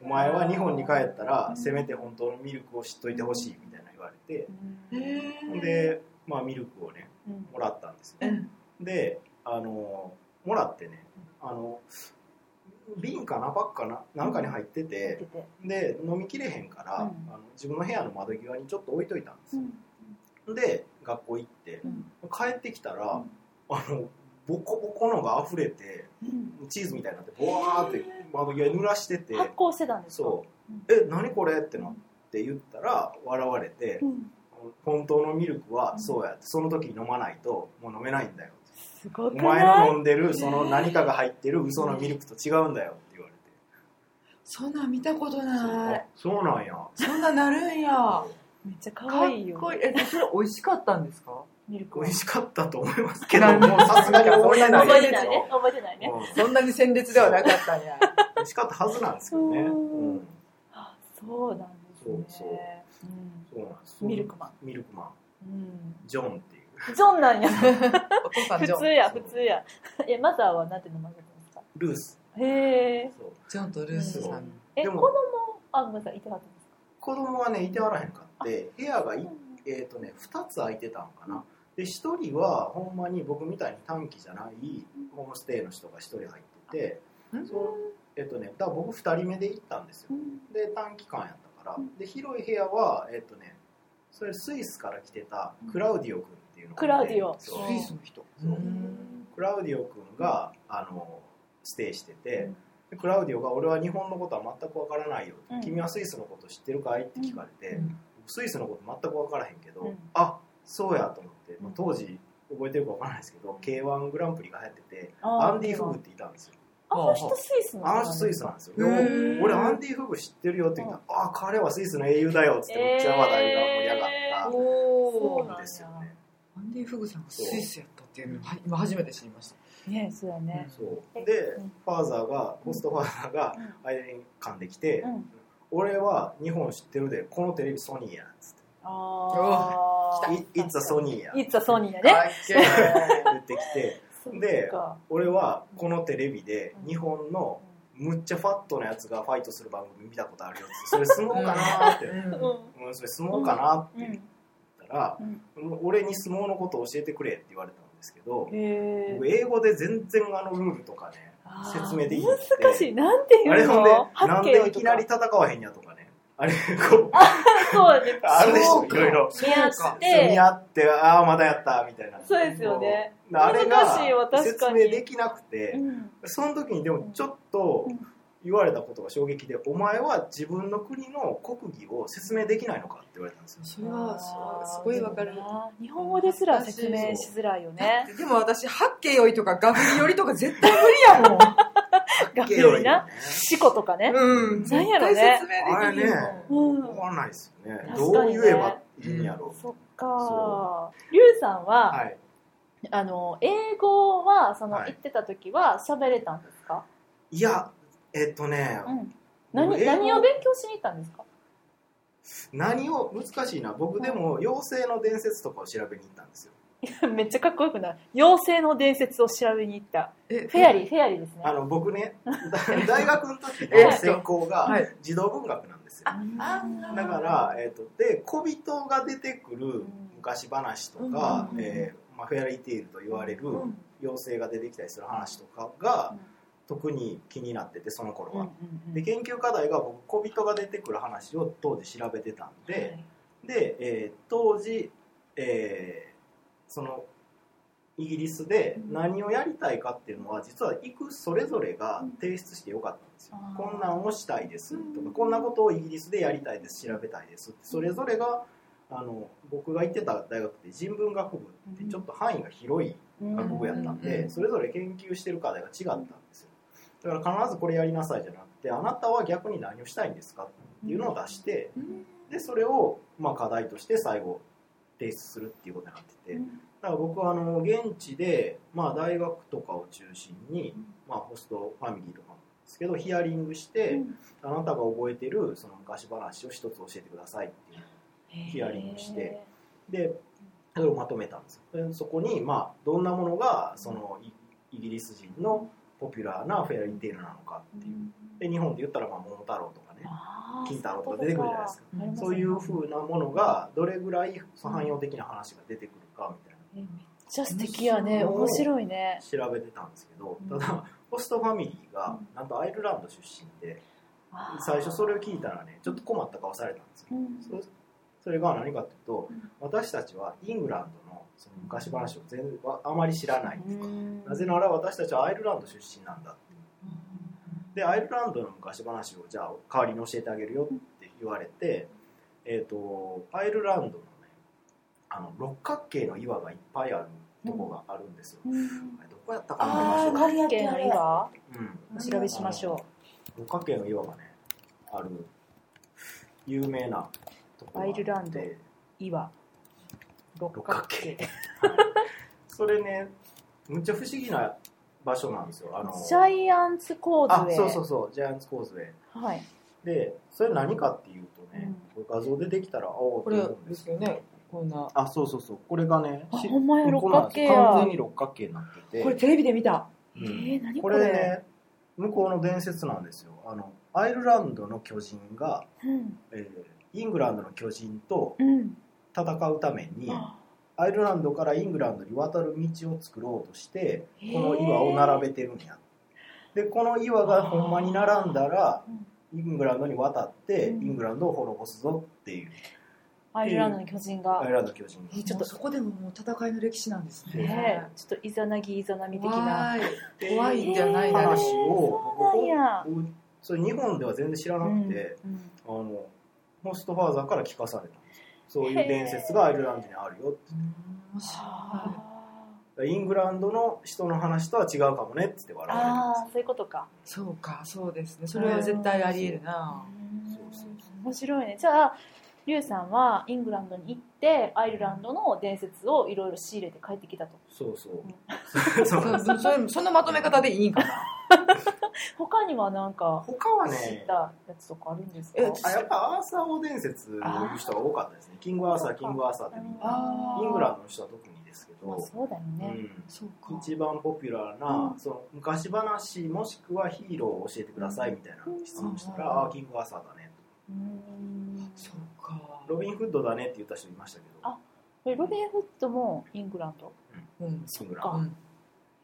お前は日本に帰ったらうん。せめて本当のミルクを知っといてほしいみたいな言われて。うん。へほんでまあミルクをねうん。もらったんですよ。うん。であのもらってねあの瓶かなパックかななんかに入って見ててて。で飲みきれへんから、うん。あの自分の部屋の窓際にちょっと置いといたんですうよ、ん。で学校行ってうん。帰ってきたら、うん。あのボコボコのが溢れてうん。チーズみたいになってボワーって窓際に濡らしてて発酵してたんですか？そう。うん「え何これ?」ってなって言ったら笑われてうん「本当のミルクはそうや」その時に飲まないともう飲めないんだよすごくお前の飲んでるその何かが入ってる嘘のミルクと違うんだよ。って言われてそんなん見たことない。あそうなんや。そんななるんや。めっちゃ可かっ愛いよ。こいい。えそれ美味しかったんですか？ミルクは。美味しかったと思いますけど。もうさすがに覚えてない覚えてないね。覚えてないね。うん。そんなに鮮烈ではなかったんや。美味しかったはずなんですけどね。う。んうん。あそうなんですね。そうそう。そうなんです。うんミルクマン。ミルクマン。うん。ジョンってジョンなんや。お父さんジョン。普通や普通や。えマザーはなんて名前だったんですか？ルース。へえそう。ジョンとルースさん。えでも子供？あごめんなさいいてはったんですか？子供はねいてはらへんかって部屋がいえーとね、2つ空いてたんかな。で1人はほんまに僕みたいに短期じゃないホームステイの人が1人入っててそう。えっ、とねだから僕2人目で行ったんですよ。うん。で短期間やったから。うん。で広い部屋はえっ、とねそれスイスから来てたクラウディオ君っていうのがクラウディオ。スイスの人。クラウディオ君があのステイしてて、でクラウディオが「俺は日本のことは全くわからないよ」うん。君はスイスのこと知ってるかい?」って聞かれて、うん。スイスのこと全く分からへんけど、うん。あそうやと思って、うん当時覚えてるか分からないですけど k 1グランプリが流行っててアンディ・フグっていたんですよ。あの人スイスなんですよ。で俺アンディ・フグ知ってるよって言ったら「あ彼はスイスの英雄だよ」っつってめっちゃ話題が盛り上がったおー。そうなんやんですよね、アンディ・フグさんがスイスやったっていうのは今初めて知りました。ねそうやね。そう。え。でうん。ファーザーがホストファーザーがうん。間に噛んできてうん「俺は日本知ってるでこのテレビソニーや」っつって。ああ「い It's a ソニーや」いつはソニーやかね言ってきて。でか。俺はこのテレビで日本のむっちゃファットなやつがファイトする番組見たことあるよって。それ相撲かなって、うん。それ相撲かなってたら、うん。俺に相撲のことを教えてくれって言われたんですけど僕英語で全然あのルールとかね説明できなくて。難しい。なんていうの？あれほんで八なんでいきなりと戦わへんやとかね。あれこうか そうやね。あるでしょいろいろ。見合って。見合ってああまだやったみたいな。そうですよね。あれが難しいわ確説かに。明できなくて、うん。その時にでもちょっとうん言われたことが衝撃で「お前は自分の国の国技を説明できないのか?」って言われたんですよ。それはすごいわかる。日本語ですら説明しづらいよね。でも私八景よりとかガフリよりとか絶対無理やもん。ガフよりな。四股とかね。うん。なんやろね。絶対説明できるあれねうん。分かんないですよね。ね。どう言えばいいんやろそっそかリュウさんは、はい。あの英語はその、はい。行ってた時は喋れたんですか、いやえっとねうん、何何を勉強しに行ったんですか？何を難しいな。僕でも妖精の伝説とかを調べに行ったんですよ。めっちゃかっこよくない？妖精の伝説を調べに行った。えフェアリーフェアリー。ですね。あの僕ね 大学の時えの専攻がはい。児童文学なんですよ。あだから、えー、とで小人が出てくる昔話とか、うん。えーまあ、 fairy tale と言われるうん。妖精が出てきたりする話とかがうん特に気になっててその頃は。うんうんで研究課題が僕小人が出てくる話を当時調べてたんで、で、えー当時、えーそのイギリスで何をやりたいかっていうのは実は行くそれぞれが提出してよかったんですよ、あー。こんなんをしたいですとか、うんこんなことをイギリスでやりたいです調べたいですってそれぞれがあの僕が行ってた大学って人文学部ってちょっと範囲が広い学部やったんで、うん。それぞれ研究してる課題が違ったんですよだから必ずこれやりなさいじゃなくてあなたは逆に何をしたいんですか？っていうのを出してでそれをまあ課題として最後提出するっていうことになっててだから僕はあの現地でまあ大学とかを中心にまあホストファミリーとかもですけどヒアリングしてあなたが覚えてるその昔話を一つ教えてくださいっていうヒアリングしてでそれをまとめたんですよ。でそこに、まあ、どんなものがそのイイギリス人のポピュラーなフェアリーテイルなのかっていう。で日本で言ったら、まあ、桃太郎とかね。金太郎とか出てくるじゃないですか。うんそういうふうなものがどれぐらい汎用的な話が出てくるかみたいめっちゃ素敵やね。面白いね。な調べてたんですけどうん。ただホストファミリーがなんとアイルランド出身で最初それを聞いたらねちょっと困った顔されたんですよ。うん。そそれが何かというとうん。私たちはイングランドのその昔話を全然あまり知らないうん。なぜなら私たちはアイルランド出身なんだでアイルランドの昔話をじゃあ代わりに教えてあげるよって言われて、えー、とアイルランドのねあの六角形の岩がいっぱいあるとこがあるんですよ、うん。どこやったかなあー場所関係の岩。うん。お調べしましょ六角形の岩がねある有名なとこがあって。アイルランドう岩六六角角形形それねむっちゃ不思議な場所なんですよ。あのジャイアンツコーズウェイ。あそうそうそう。ジャイアンツコーズウェイ。はい。でそれ何かっていうとね、これ画像出てきたらおおこれですよね。こんな。あそうそうそう。これがねしあほんまやこ六角形や。完全に六角形になってて。これテレビで見た。えー何ここれれね向こうの伝説なんですよ。あのアイルランドの巨人が、うん。えーイングランドの巨人とうん戦うためにアイルランドからイングランドに渡る道を作ろうとしてこの岩を並べてるんや。でこの岩がほんまに並んだらイングランドに渡ってイうん。ングランドを滅ぼすぞっていう。アイルランドの巨人が。アイルランドの巨人が。えちょっとそこでももう戦いの歴史なんですね。ねえ。ちょっとイザナギイザナミ的な。怖い。怖いんじゃないな。話えーをそうなん。や僕それ日本では全然知らなくて、うん。あのホストファーザーから聞かされたそういう伝説がアイルランドにあるよって。面白いイングランドの人の話とは違うかもねって言って笑われああそういうことか。そうかそうですね。それは絶対ありえるな。面白いね。じゃあリュウさんはイングランドに行ってアイルランドの伝説をいろいろ仕入れて帰ってきたと。そうう。ん。そうそそのまとめ方でいいんかな他にはなんか他は知っねたやつとかあるんですか？えあやっぱアーサー王伝説を言う人が多かったですね。キングアーサーキングアーサーってみんなイングランドの人は特にですけど、まあそうだよね、うん。そうか。一番ポピュラーな、うん。その昔話もしくはヒーローを教えてくださいみたいな質問したら、うんああーキングアーサーだね。うん。そうかロビン・フッドだねって言った人いましたけど。あえロビン・フッドもイングランド？うん。キングラか。ンうん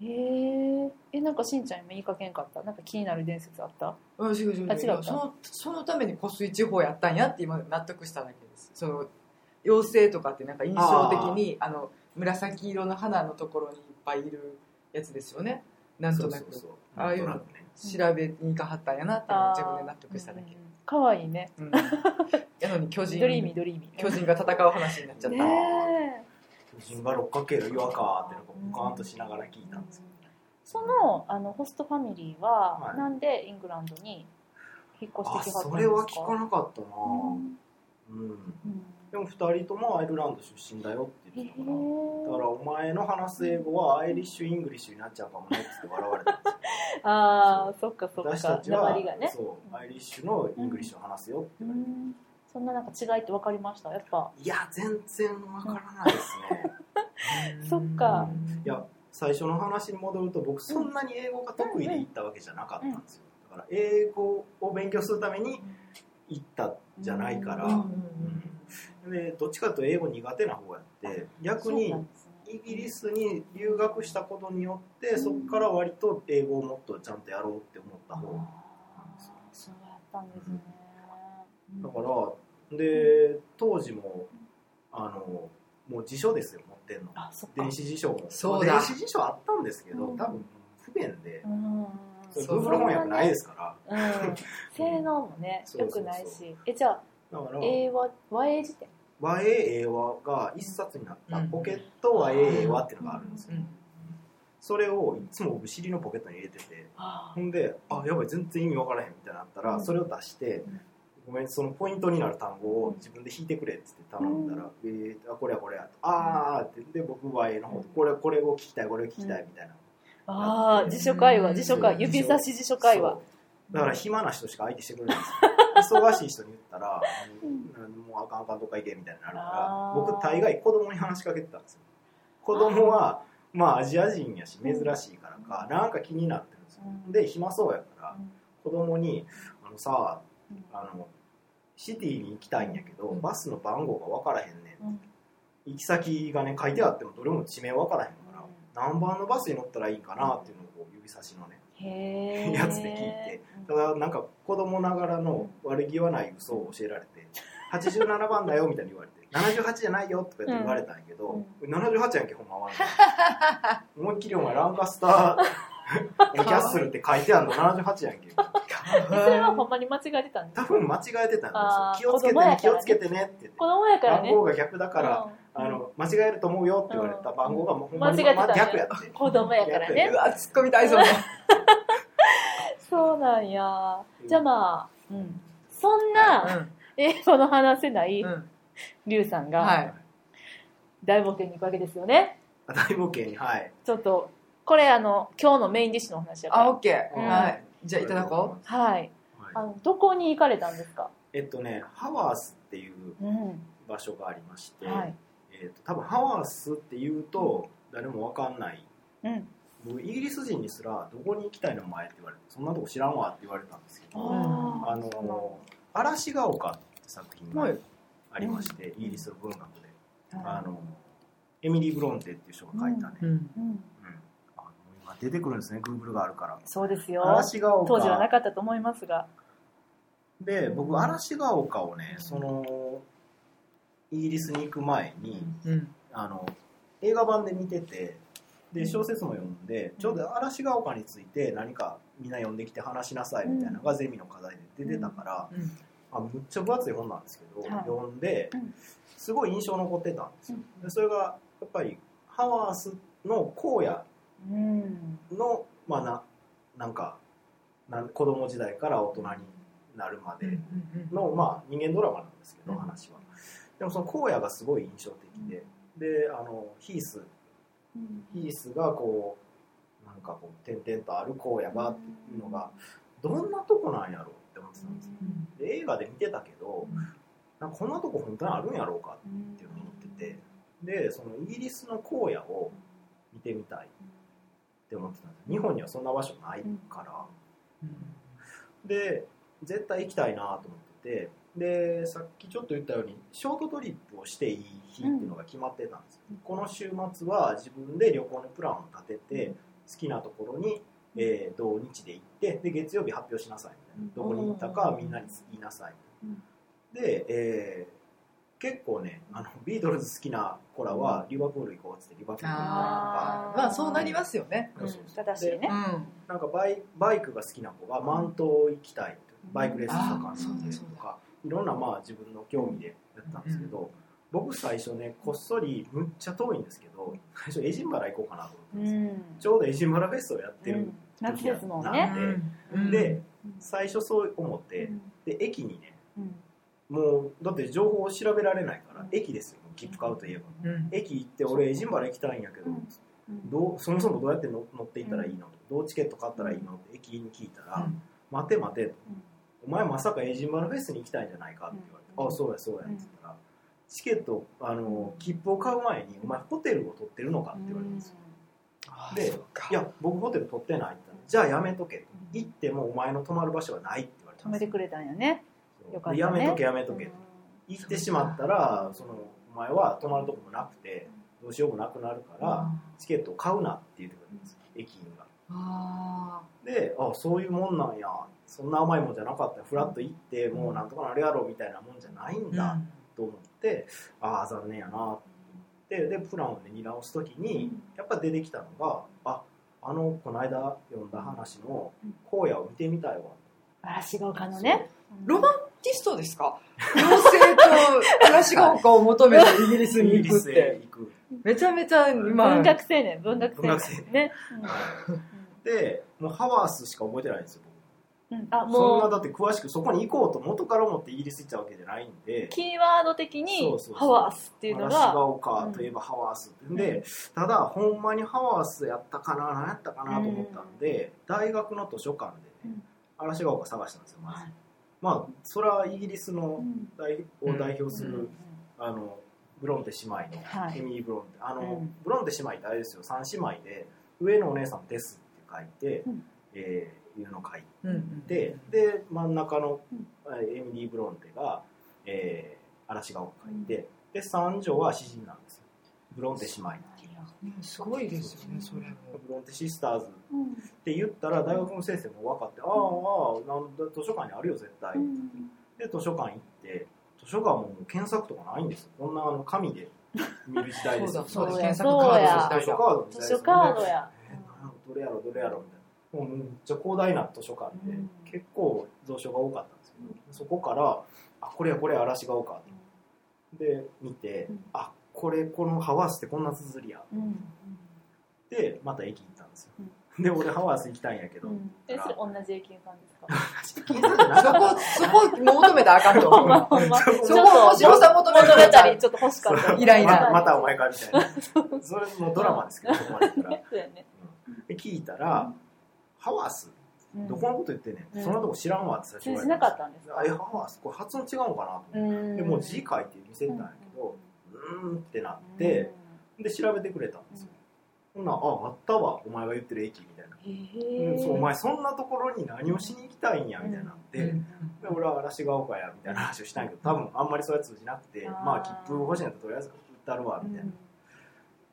へええなんかしんちゃん今言いかけんかった？なんか気になる伝説あった？あ違う違う違うあ違ったそのそのために湖水地方やったんやって今納得しただけです。その妖精とかってなんか印象的にあの紫色の花のところにいっぱいいるやつですよね。なんとなく。そうそうそうああいうの調べに行かはったんやなって自分で納得しただけ、かわいいね。うん。やのに巨人 dreamy dreamy。巨人が戦う話になっちゃった、ね巨人が六角形の岩かってなんかポカーンとしながら聞いたんですよそのあのホストファミリーは、はい。なんでイングランドに引っ越してあきはったんですか？それは聞かなかったな。うん。うん。うん。でも二人ともアイルランド出身だよってへ言ってたから。だー。からお前の話す英語は Irish English になっちゃうかもねって笑われたんですよ。ああそっかそっ私たかちはそう。 Irish の English を話すよってう言われて、ん。そんななんか違いって分かりました？やっぱ。いや全然わからないですね。そっか。いや最初の話に戻ると僕そんなに英語が得意で行ったわけじゃなかったんですよ。だから英語を勉強するために行ったじゃないから、でどっちかというと英語苦手な方やって逆にイギリスに留学したことによってそこから割と英語をもっとちゃんとやろうって思った方そうやったんですね。だからで当時もあのもう辞書ですよ持ってんの。あ、そっか。電子辞書も。そうだ。電子辞書あったんですけどうん。多分不便で。うん。それ Google 翻訳ないですから。うん。性能もね、そうそうそう。良くないし。え、じゃあ、だから英和、和英辞典？和英英和が一冊になった。うん。ポケット和英英和っていうのがあるんですよ。うん。それをいつも後ろのポケットに入れてて。あほんであやばい全然意味分からへんみたいになったら、うん。それを出して、うんごめんそのポイントになる単語を自分で引いてくれって言って頼んだら、えー、あこれやこれやとあーってで僕は A の方でこれこれを聞きたいこれを聞きたいみたいな、あー、辞書会話、辞書会指差し辞書会話。だから暇な人しか相手してくれない。んですよ忙しい人に言ったら、もうあかんあかんどっか行けみたいになるから僕大概子供に話しかけてたんですよ。子供はまあアジア人やし珍しいからかなんか気になってるんですよ。うん。で暇そうやからうん。子供に「あのさうんあのシティに行きたいんやけどうん。バスの番号が分からへんねん」うん。行き先がね書いてあってもどれも地名分からへんから、何番のバスに乗ったらいいんかなっていうのをこう指差しのねやつで聞いて。ただなんか子供ながらの悪気はない嘘を教えられて87番だよみたいに言われて 78じゃないよとかって言われたんやけど、78やんけほんまは。思いっきりお前ランカスター キャッスルって書いてあるの78やんけそれはほんまに間違えてたんです多分間違えてたんですよ。気をつけてねね。気をつけてねって言って。子供やからね。番号が逆だから、うん。あの間違えると思うよって言われた。番号がもうほんまに間違えてたね逆やって。子供やからね。うわ突っ込みたいそのそうなんや。じゃあまあ、うん、そんなう英語の話せない？んうん。リュウさんが。はい。大冒険に行くわけですよね。大冒険にはい。ちょっとこれあの今日のメインディッシュの話やから。あオッケー。うん。はいじゃあいただこはい。はい。あのどこに行かれたんですか？えっとねハワースっていううん。場所がありまして、はい。えっと多分ハワースっていうと誰もわかんない。うん。僕イギリス人にすらどこに行きたいの前って言われてそんなとこ知らんわって言われたんですけどああの嵐が丘って作品がはい。ありまして、イギリスの文学で、ああのエミリー・ブロンテっていう人が書いたね、ううん。うん出てくるんですね Google があるから。そうですよ。嵐が丘。当時はなかったと思いますが。で僕嵐が丘をねそのイギリスに行く前に、うん。あの映画版で見ててで小説も読んでちょうど嵐が丘について何かみんな読んできて話しなさいみたいなのがゼミの課題で出てたから、うん。あむっちゃ分厚い本なんですけど、はい。読んでうん。すごい印象残ってたんですよ。うん。でそれがやっぱりハワースの荒野うんのまあななんかなん子供時代から大人になるまでの、まあ、人間ドラマなんですけどうん。話は。でもその荒野がすごい印象的でであのヒース。うん。ヒースがこうなんかこう点々とある荒野がっていうのがどんなとこなんやろうって思ってたんですよ。で映画で見てたけどなんかこんなとこ本当にあるんやろうかっていうのを思っててでそのイギリスの荒野を見てみたいって思ってたんです日本にはそんな場所ないから。で絶対行きたいなと思ってて。でさっきちょっと言ったようにショートトリップをしていい日っていうのが決まってたんです。よ、うん。この週末は自分で旅行のプランを立てて、好きなところに、えー土日で行ってで月曜日発表しなさいみたいな、どこに行ったかみんなに言いなさい、うん。で、えー結構ねあの ビートルズ好きな子らはリバプール行こうっつってリバプール行ったりとかあー。まあそうなりますよね。うん。そうそうで正しいねなんかバイバイクが好きな子がマウント行きたいとバイクレースとかとかいろんなまあ自分の興味でやったんですけど、僕最初ねこっそりむっちゃ遠いんですけど最初エジンバラ行こうかなと思ったんですよ、うん。ちょうどエジンバラフェストをやってるうん。夏ですもんなねんで、うん。で最初そう思ってで駅にねうんもうだって情報を調べられないから駅ですよ切符買うといえば。うん。駅行って俺エジンバラ行きたいんやけど、うん。どうそもそもどうやって乗乗っていったらいいの、どうチケット買ったらいいの？って駅員に聞いたら、待て待てと、お前まさかエジンバラフェスに行きたいんじゃないかって言われて、うん。あそうやそうやって言ったら、チケットあの切符を買う前にお前ホテルを取ってるのかって言われたんですよ、でいや僕ホテル取ってないって言ったらじゃあやめとけ行ってもお前の泊まる場所はないって言われたんですよ。止めてくれたんやねね。でやめとけやめとけ。うん行ってしまったらそのお前は泊まるとこもなくてどうしようもなくなるからチケットを買うなって言ってくるんです。駅員が。あであそういうもんなんや。そんな甘いもんじゃなかった。フラッと行ってもうなんとかなるやろみたいなもんじゃないんーだと思って、ああ残念やなって。でプランを、ね、見直す時にやっぱ出てきたのがああのこの間読んだ話の荒野を見てみたいわ。嵐が丘のね。ロマンティストですか？妖精と嵐が丘を求めてイギリスイに行ギリスへくって行く。めちゃめちゃ今。文学青年文学青年。文学青年。ね。でもうハワースしか覚えてないんですようん。う。そんなもうだって詳しくそこに行こうと元から思ってイギリス行っちゃうわけじゃないんで。キーワード的そにハワースっていうの嵐がが丘といえばハワースって。でただほんまにハワースやったかな何やったかなと思ったんで、大学の図書館でねうん。嵐が丘探したんですよまず、はいまあそれはイギリスのうん。代を代表する、うん。あのブロンテ姉妹の、はい。エミリー・ブロンテ。あの、うんブロンテ姉妹ってあれですよ。3姉妹で上のお姉さんですって書いて、うん。えーいうの書いてでで真ん中のエミリー・ブロンテが、えー、嵐が丘書いて、で三女は詩人なんですよ。ブロンテ姉妹っていううんすごいですよねそれも。ブロンテシスターズ。っうん。て言ったら大学の先生も分かって、ああああなんだ図書館にあるよ絶対、うん。で図書館行って図書館ももう検索とかないんです。よこんなあの紙で見る時代ですよ。そうだそう検索カードの時代図書だカードの時代ですよ図書カードや。えーどれやろどれやろみたいな。もうめっちゃ広大な図書館で、うん。結構蔵書が多かったんですけど、そこからあこれやこれ嵐が丘で見て、うん。あこれこのハワースってこんな綴りや。うん。でまた駅行ったんですよ、で俺ハワース行きたいんやけど、うん。えそれ同じ駅員さんですか？そこそこ求めたらあかんと思う。まちょっとそこ星野さん求め物語るからちょっと欲しかった。イライラ。ままたお前かみたいな。それもドラマですけどそこまで言ったら。ね。で聞いたら、ハワースうん。どこのこと言ってんねん、うん。そんなとこ知らんわって最初言われしなかったんですか？えハワースこれ発音違うのかなと思って、うん。でもう字書いて見せたんやけど、うーんってなって、で調べてくれたんですよ、ほんならああったわお前が言ってる駅みたいな、うんそうお前そんなところに何をしに行きたいんやみたいになって、うんで俺は嵐が丘やみたいな話をしたんやけど多分あんまりそうや通じなくてまあ切符欲しいんやったらとりあえず売ったるわみたいな、うん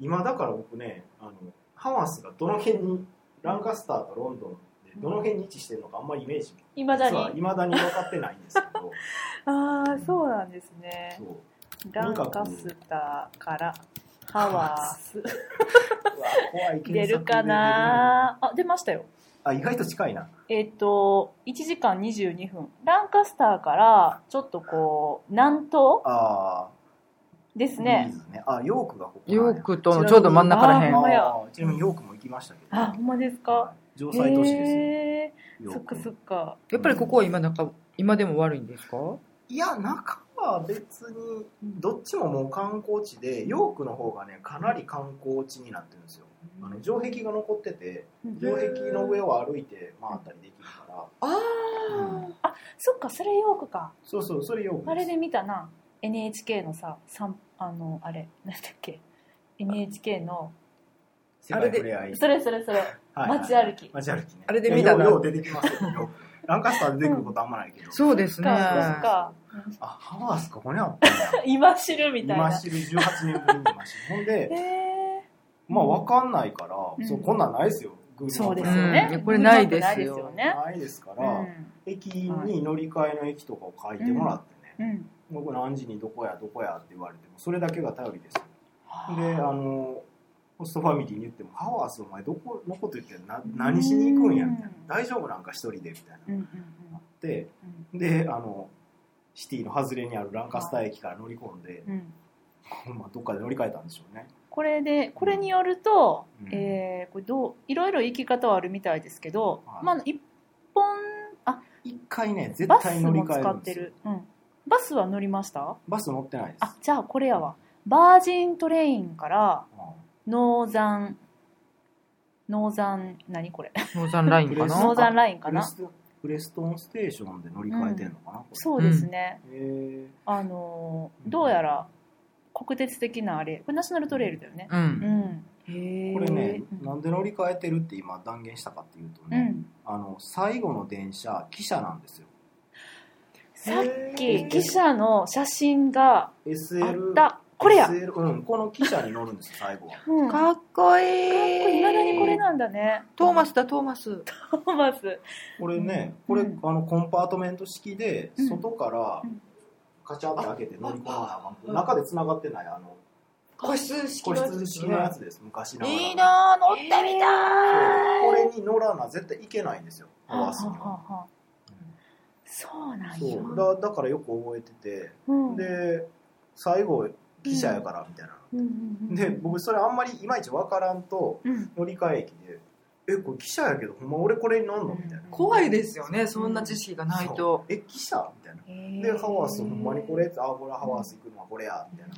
今だから僕ねあのハワースがどの辺にランカスターとロンドンでどの辺に位置してるのかあんまりイメージいまだに分かってないんですけど。ああそうなんですね。そうランカスターからハワース 出るかなあ出ましたよ。あ意外と近いな。えっ、と1時間22分。ランカスターからちょっとこう南東ああですね。いいですね。あヨークがここなんや。ヨークとのちょうど真ん中らへん。あほんまやあー。ちなみにヨークも行きましたけど。あほんまですか？はい。城西都市ですよ。へヨー。クーそっかそっか。やっぱりここは今なんか今でも悪いんですか？いや中は別にどっちももう観光地でヨークの方がねかなり観光地になってるんですよ。あの城壁が残ってて城壁の上を歩いて回ったりできるから。あああそっかそれヨークか。そうそうそれヨークあれで見たな。NHK のささんあのあれなんだっけ。NHK の世界ふれあい。それそれそれ。はいはい。街歩き。街歩きね。あれで見たな。ようよう出てきますよヨークランカスター出てくることあんまないけど、そうですね。あハワースここにあったんや今知るみたいな。今知る18年ぶりに見ましたほんでまあ分かんないから、うん。そうこんなんないですよ。そうですよね、うん。これないですよ。ないですよね。ないですかうら、ん。駅に乗り換えの駅とかを書いてもらってね、うん。僕何時にどこやどこやって言われてもそれだけが頼りです。よであのホストファミリーに言っても「ハワースお前どこのこと言ってんな何しに行くんや」みたいな。うん「大丈夫？なんか一人で」みたいな。なってうん。であのシティの外れにあるランカスター駅から乗り込んで、うん。まあ、どっかで乗り換えたんでしょうね。これでこれによると、うん。えーこれどういろいろ行き方はあるみたいですけど、はい。まあ一本あ一回ね絶バス対乗り換えるんですよ。ってる、うん、バスは乗りました？バス乗ってないです。あじゃあこれやわ。バージントレインからうんノーザンノーザン何これ？ノーザンラインかな？ノーザンラインかな？プレスプレストンステーションで乗り換えてんのかな、これそうですね、へあのーどうやら国鉄的なあれこれナショナルトレイルだよね。ううん。ん。へーえこれね、うんなんで乗り換えてるって今断言したかっていうとね、うん。あの最後の電車汽車なんですよ。さっき記者の写真があったこれや、うん、この記者に乗るんですよ 最後は。うん、かっかっこいい。いまだにこれなんだね。トーマスだトーマス。トーマス。これねこれ、うん。あのコンパートメント式でうん。外からうん。カチャって開けて乗り込ん中で繋がってないあの個室式個のやつ。室式のやつです昔ながらの。いいなぁ乗ってみたい。これに乗らな絶対いけないんですよハワースには。そうなんや。そう。だだからよく覚えてて。うん。で最後記者やからみたいな、うんうんうんで僕それあんまりいまいち分からんとうん。乗り換え駅で「えこれ記者やけどほんま俺これに乗んの?」みたいな。怖いですよねそんな知識がないと。え記者？みたいな。でハワースほんまにこれってあこれハワース行くのはこれやみたいな。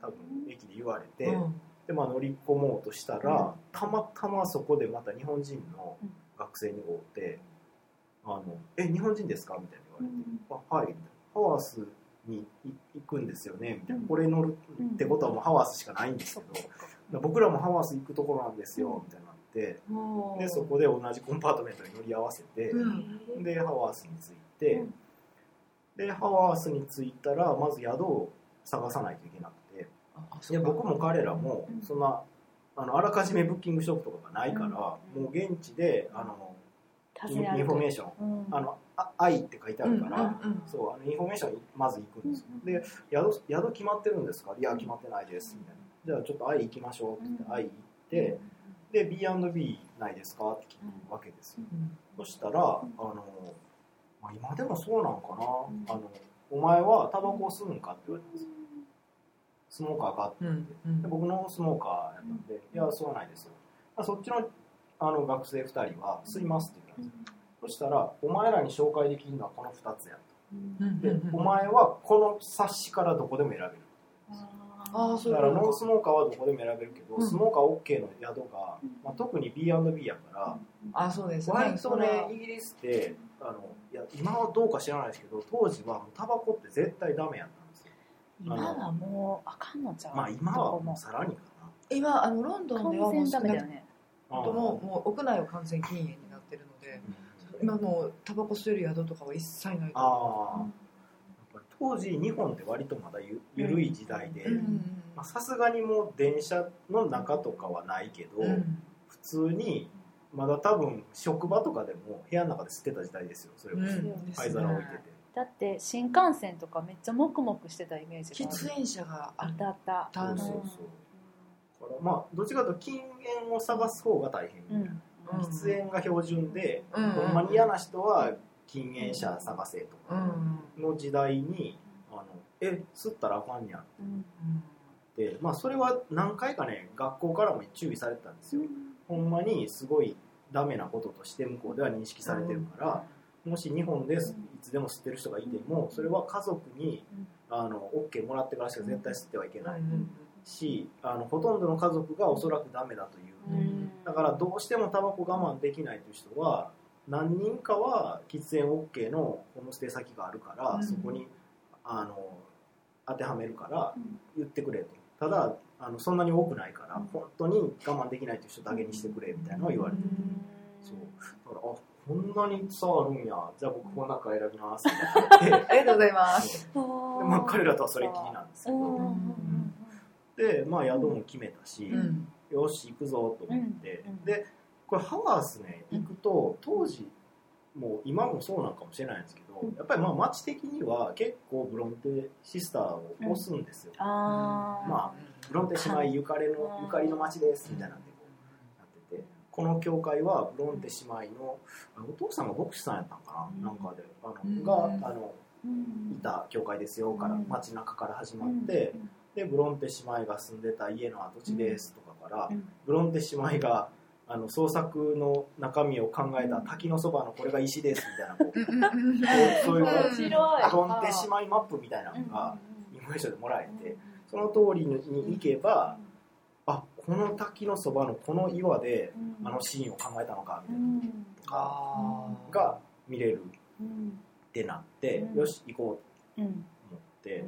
多分駅で言われて、うん。でまあ乗り込もうとしたら、うん。たまたまそこでまた日本人のうん。学生に会って「あのえ日本人ですか?」みたいに言われて「あはい」みたいな「ハワースに行くんですよね」みたいな「うん。これ乗るってことはもうハワースしかないんですけど僕らもハワース行くところなんですよ」みたいになってでそこで同じコンパートメントに乗り合わせて、うん。でハワースに着いて、うん。でハワースに着いたらまず宿を探さないといけなくて。で僕も彼らもうん。そんなあのあらかじめブッキングショップとかがないから、うん。もう現地であのインフォメーションうん。あのあ i って書いてあるから、そうあのインフォメーションにまず行くんですよ、うんで宿宿決まってるんですか？いや決まってないです。みたいな。じゃあちょっと i 行きましょうって言ってうん i 行ってで B&B ないですか？って聞くわけですよ、うんそしたら、あの、まあ、今でもそうなんかな、ん。あの、お前はタバコを吸うんかって言われたんですよ。スモーカーかってうん言って、で僕のスモーカーやったんで、いや、吸わないですよ。まあそっちのあの学生2人は吸いますって言ったんですよ。そしたら、お前らに紹介できるのはこの2つやうんと。で、うんお前はこの冊子からどこでも選べる。ああそうだからノンスモーカーはどこでも選べるけど、うん。スモーカー OK の宿が、まあ、特に B&B やから、あそうですね。割とねイギリスってあのいや今はどうか知らないですけど当時はタバコって絶対ダメやったんですよ。今はもうあかんのちゃう？まあ今はもうさらにか今あのロンドンではもうももう屋内は完全禁煙になってるので今もうタバコ吸える宿とかは一切ないとあ思あやっぱり当時日本って割とまだゆ緩い時代でさすがにもう電車の中とかはないけど、うん。普通にまだ多分職場とかでも部屋の中で吸ってた時代ですよそれこそ、うん。灰皿置いてて。だって新幹線とかめっちゃモクモクしてたイメージがある。喫煙者があった。あったあのそうそうそう。だからまあどっちかというと禁煙を探す方が大変みたいな、うん喫煙が標準で、うん。ほん。まに嫌な人は禁煙者探せとうかん。の時代にあのえ吸ったらあかん。やん。っうん。て、まあ、それは何回かね学校からも注意されてたん。ですよほん。まにすごいダメなこととして向こうでは認識されてるから、もし日本でいつでも吸ってる人がいてもそれは家族にあの OK もらってからしか絶対吸ってはいけないしあのほとん。どの家族がおそらくダメだといううんだからどうしてもタバコ我慢できないという人は何人かは喫煙 OK のホームステイ先があるから、うん。そこにあの当てはめるからうん。言ってくれと。ただあのそんなに多くないから、うん。本当に我慢できないという人だけにしてくれみたいなのは言われて、そう。だからあこんなに差あるんや。じゃあ僕この中選びます。っ てありがとうございます。でまあ、彼らとはそれっきりなんですけど、で、まあ、宿も決めたし、うんよし行くぞと思って、うんうん。でこれハワースね行くと当時もう今もそうなんかもしれないんですけど、うん。やっぱりまあ街的には結構ブロンテシスターを押すんですよ、あー。まあブロンテ姉妹ゆかりのうん。ゆかりの街ですみたいなんでこうなってて。この教会はブロンテ姉妹のお父さんが牧師さんやったんかな、うん。なんかであの、うん。があのうん。いた教会ですとかから、うん。街中から始まって、でブロンテ姉妹が住んでた家の跡地ですとかから、うん。ブロンテ姉妹があの創作の中身を考えた滝のそばのこれが石ですみたいなこううんうんうん。そういうブロンテ姉妹マップみたいなのがインフォメーションでもらえてその通りに行けばあこの滝のそばのこの岩であのシーンを考えたのかみたいな。あー。が見れる。うん。ってなってうん。よし行こううんと思って。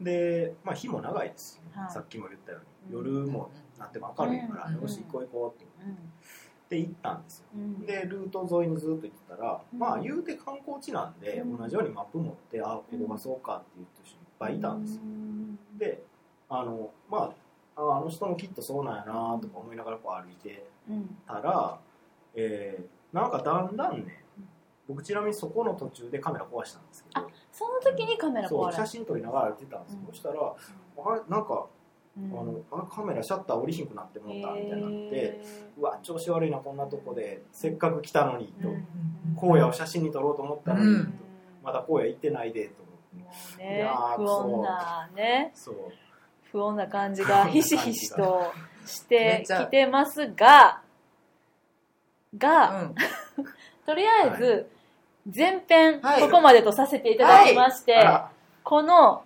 で、まあ、日も長いですよ、はい。さっきも言ったように。うん。夜もなっても明るいから、うん。よし行こう行こうって。で行ったんですよ。うん。でルート沿いにずっと行ってたら、うん。まあ言うて観光地なんで、うん。同じようにマップ持ってあここがそうかって言ってる人いっぱいいたんですよ、であのまあああの人もきっとそうなんやなとか思いながらこう歩いてうん。たら、えーなんかだんだんね僕ちなみにそこの途中でカメラ壊したんですけど。その時にカメラ壊れ写真撮りながら歩いてたんですよ、うん。そしたらあれなんか、うんあのあカメラシャッター降りひんくなってもったみたいになって、へうわ調子悪いなこんなとこでせっかく来たのにと、ーうん。荒野を写真に撮ろうと思ったのに、うん。まだ荒野行ってないでと思って。もういねやー不穏なね。そう。不穏な感じがひしひしとしめてきてますがが、うん。とりあえず前編はい。ここまでとさせていただきまして、あら。この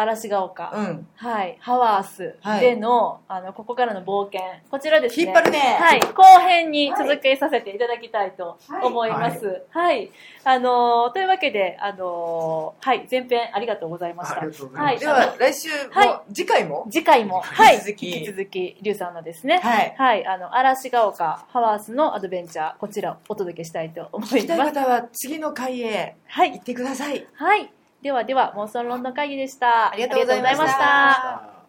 嵐が丘、うん。はい、ハワース。での,、あのここからの冒険。こちらですね。引っ張るね。はい、後編に続けさせていただきたいと思います。はい、あのーというわけであのーはい。前編ありがとうございました。ありがとうございます、では来週も、は次回も？次回も。はい引き続き。引き続きリュウさんのですね。はい。はい、あの嵐が丘ハワースのアドベンチャーこちらをお届けしたいと思います。たい方は次の回へはい。行ってください。はいではでは妄想ロンドン会議でした。ありがとうございました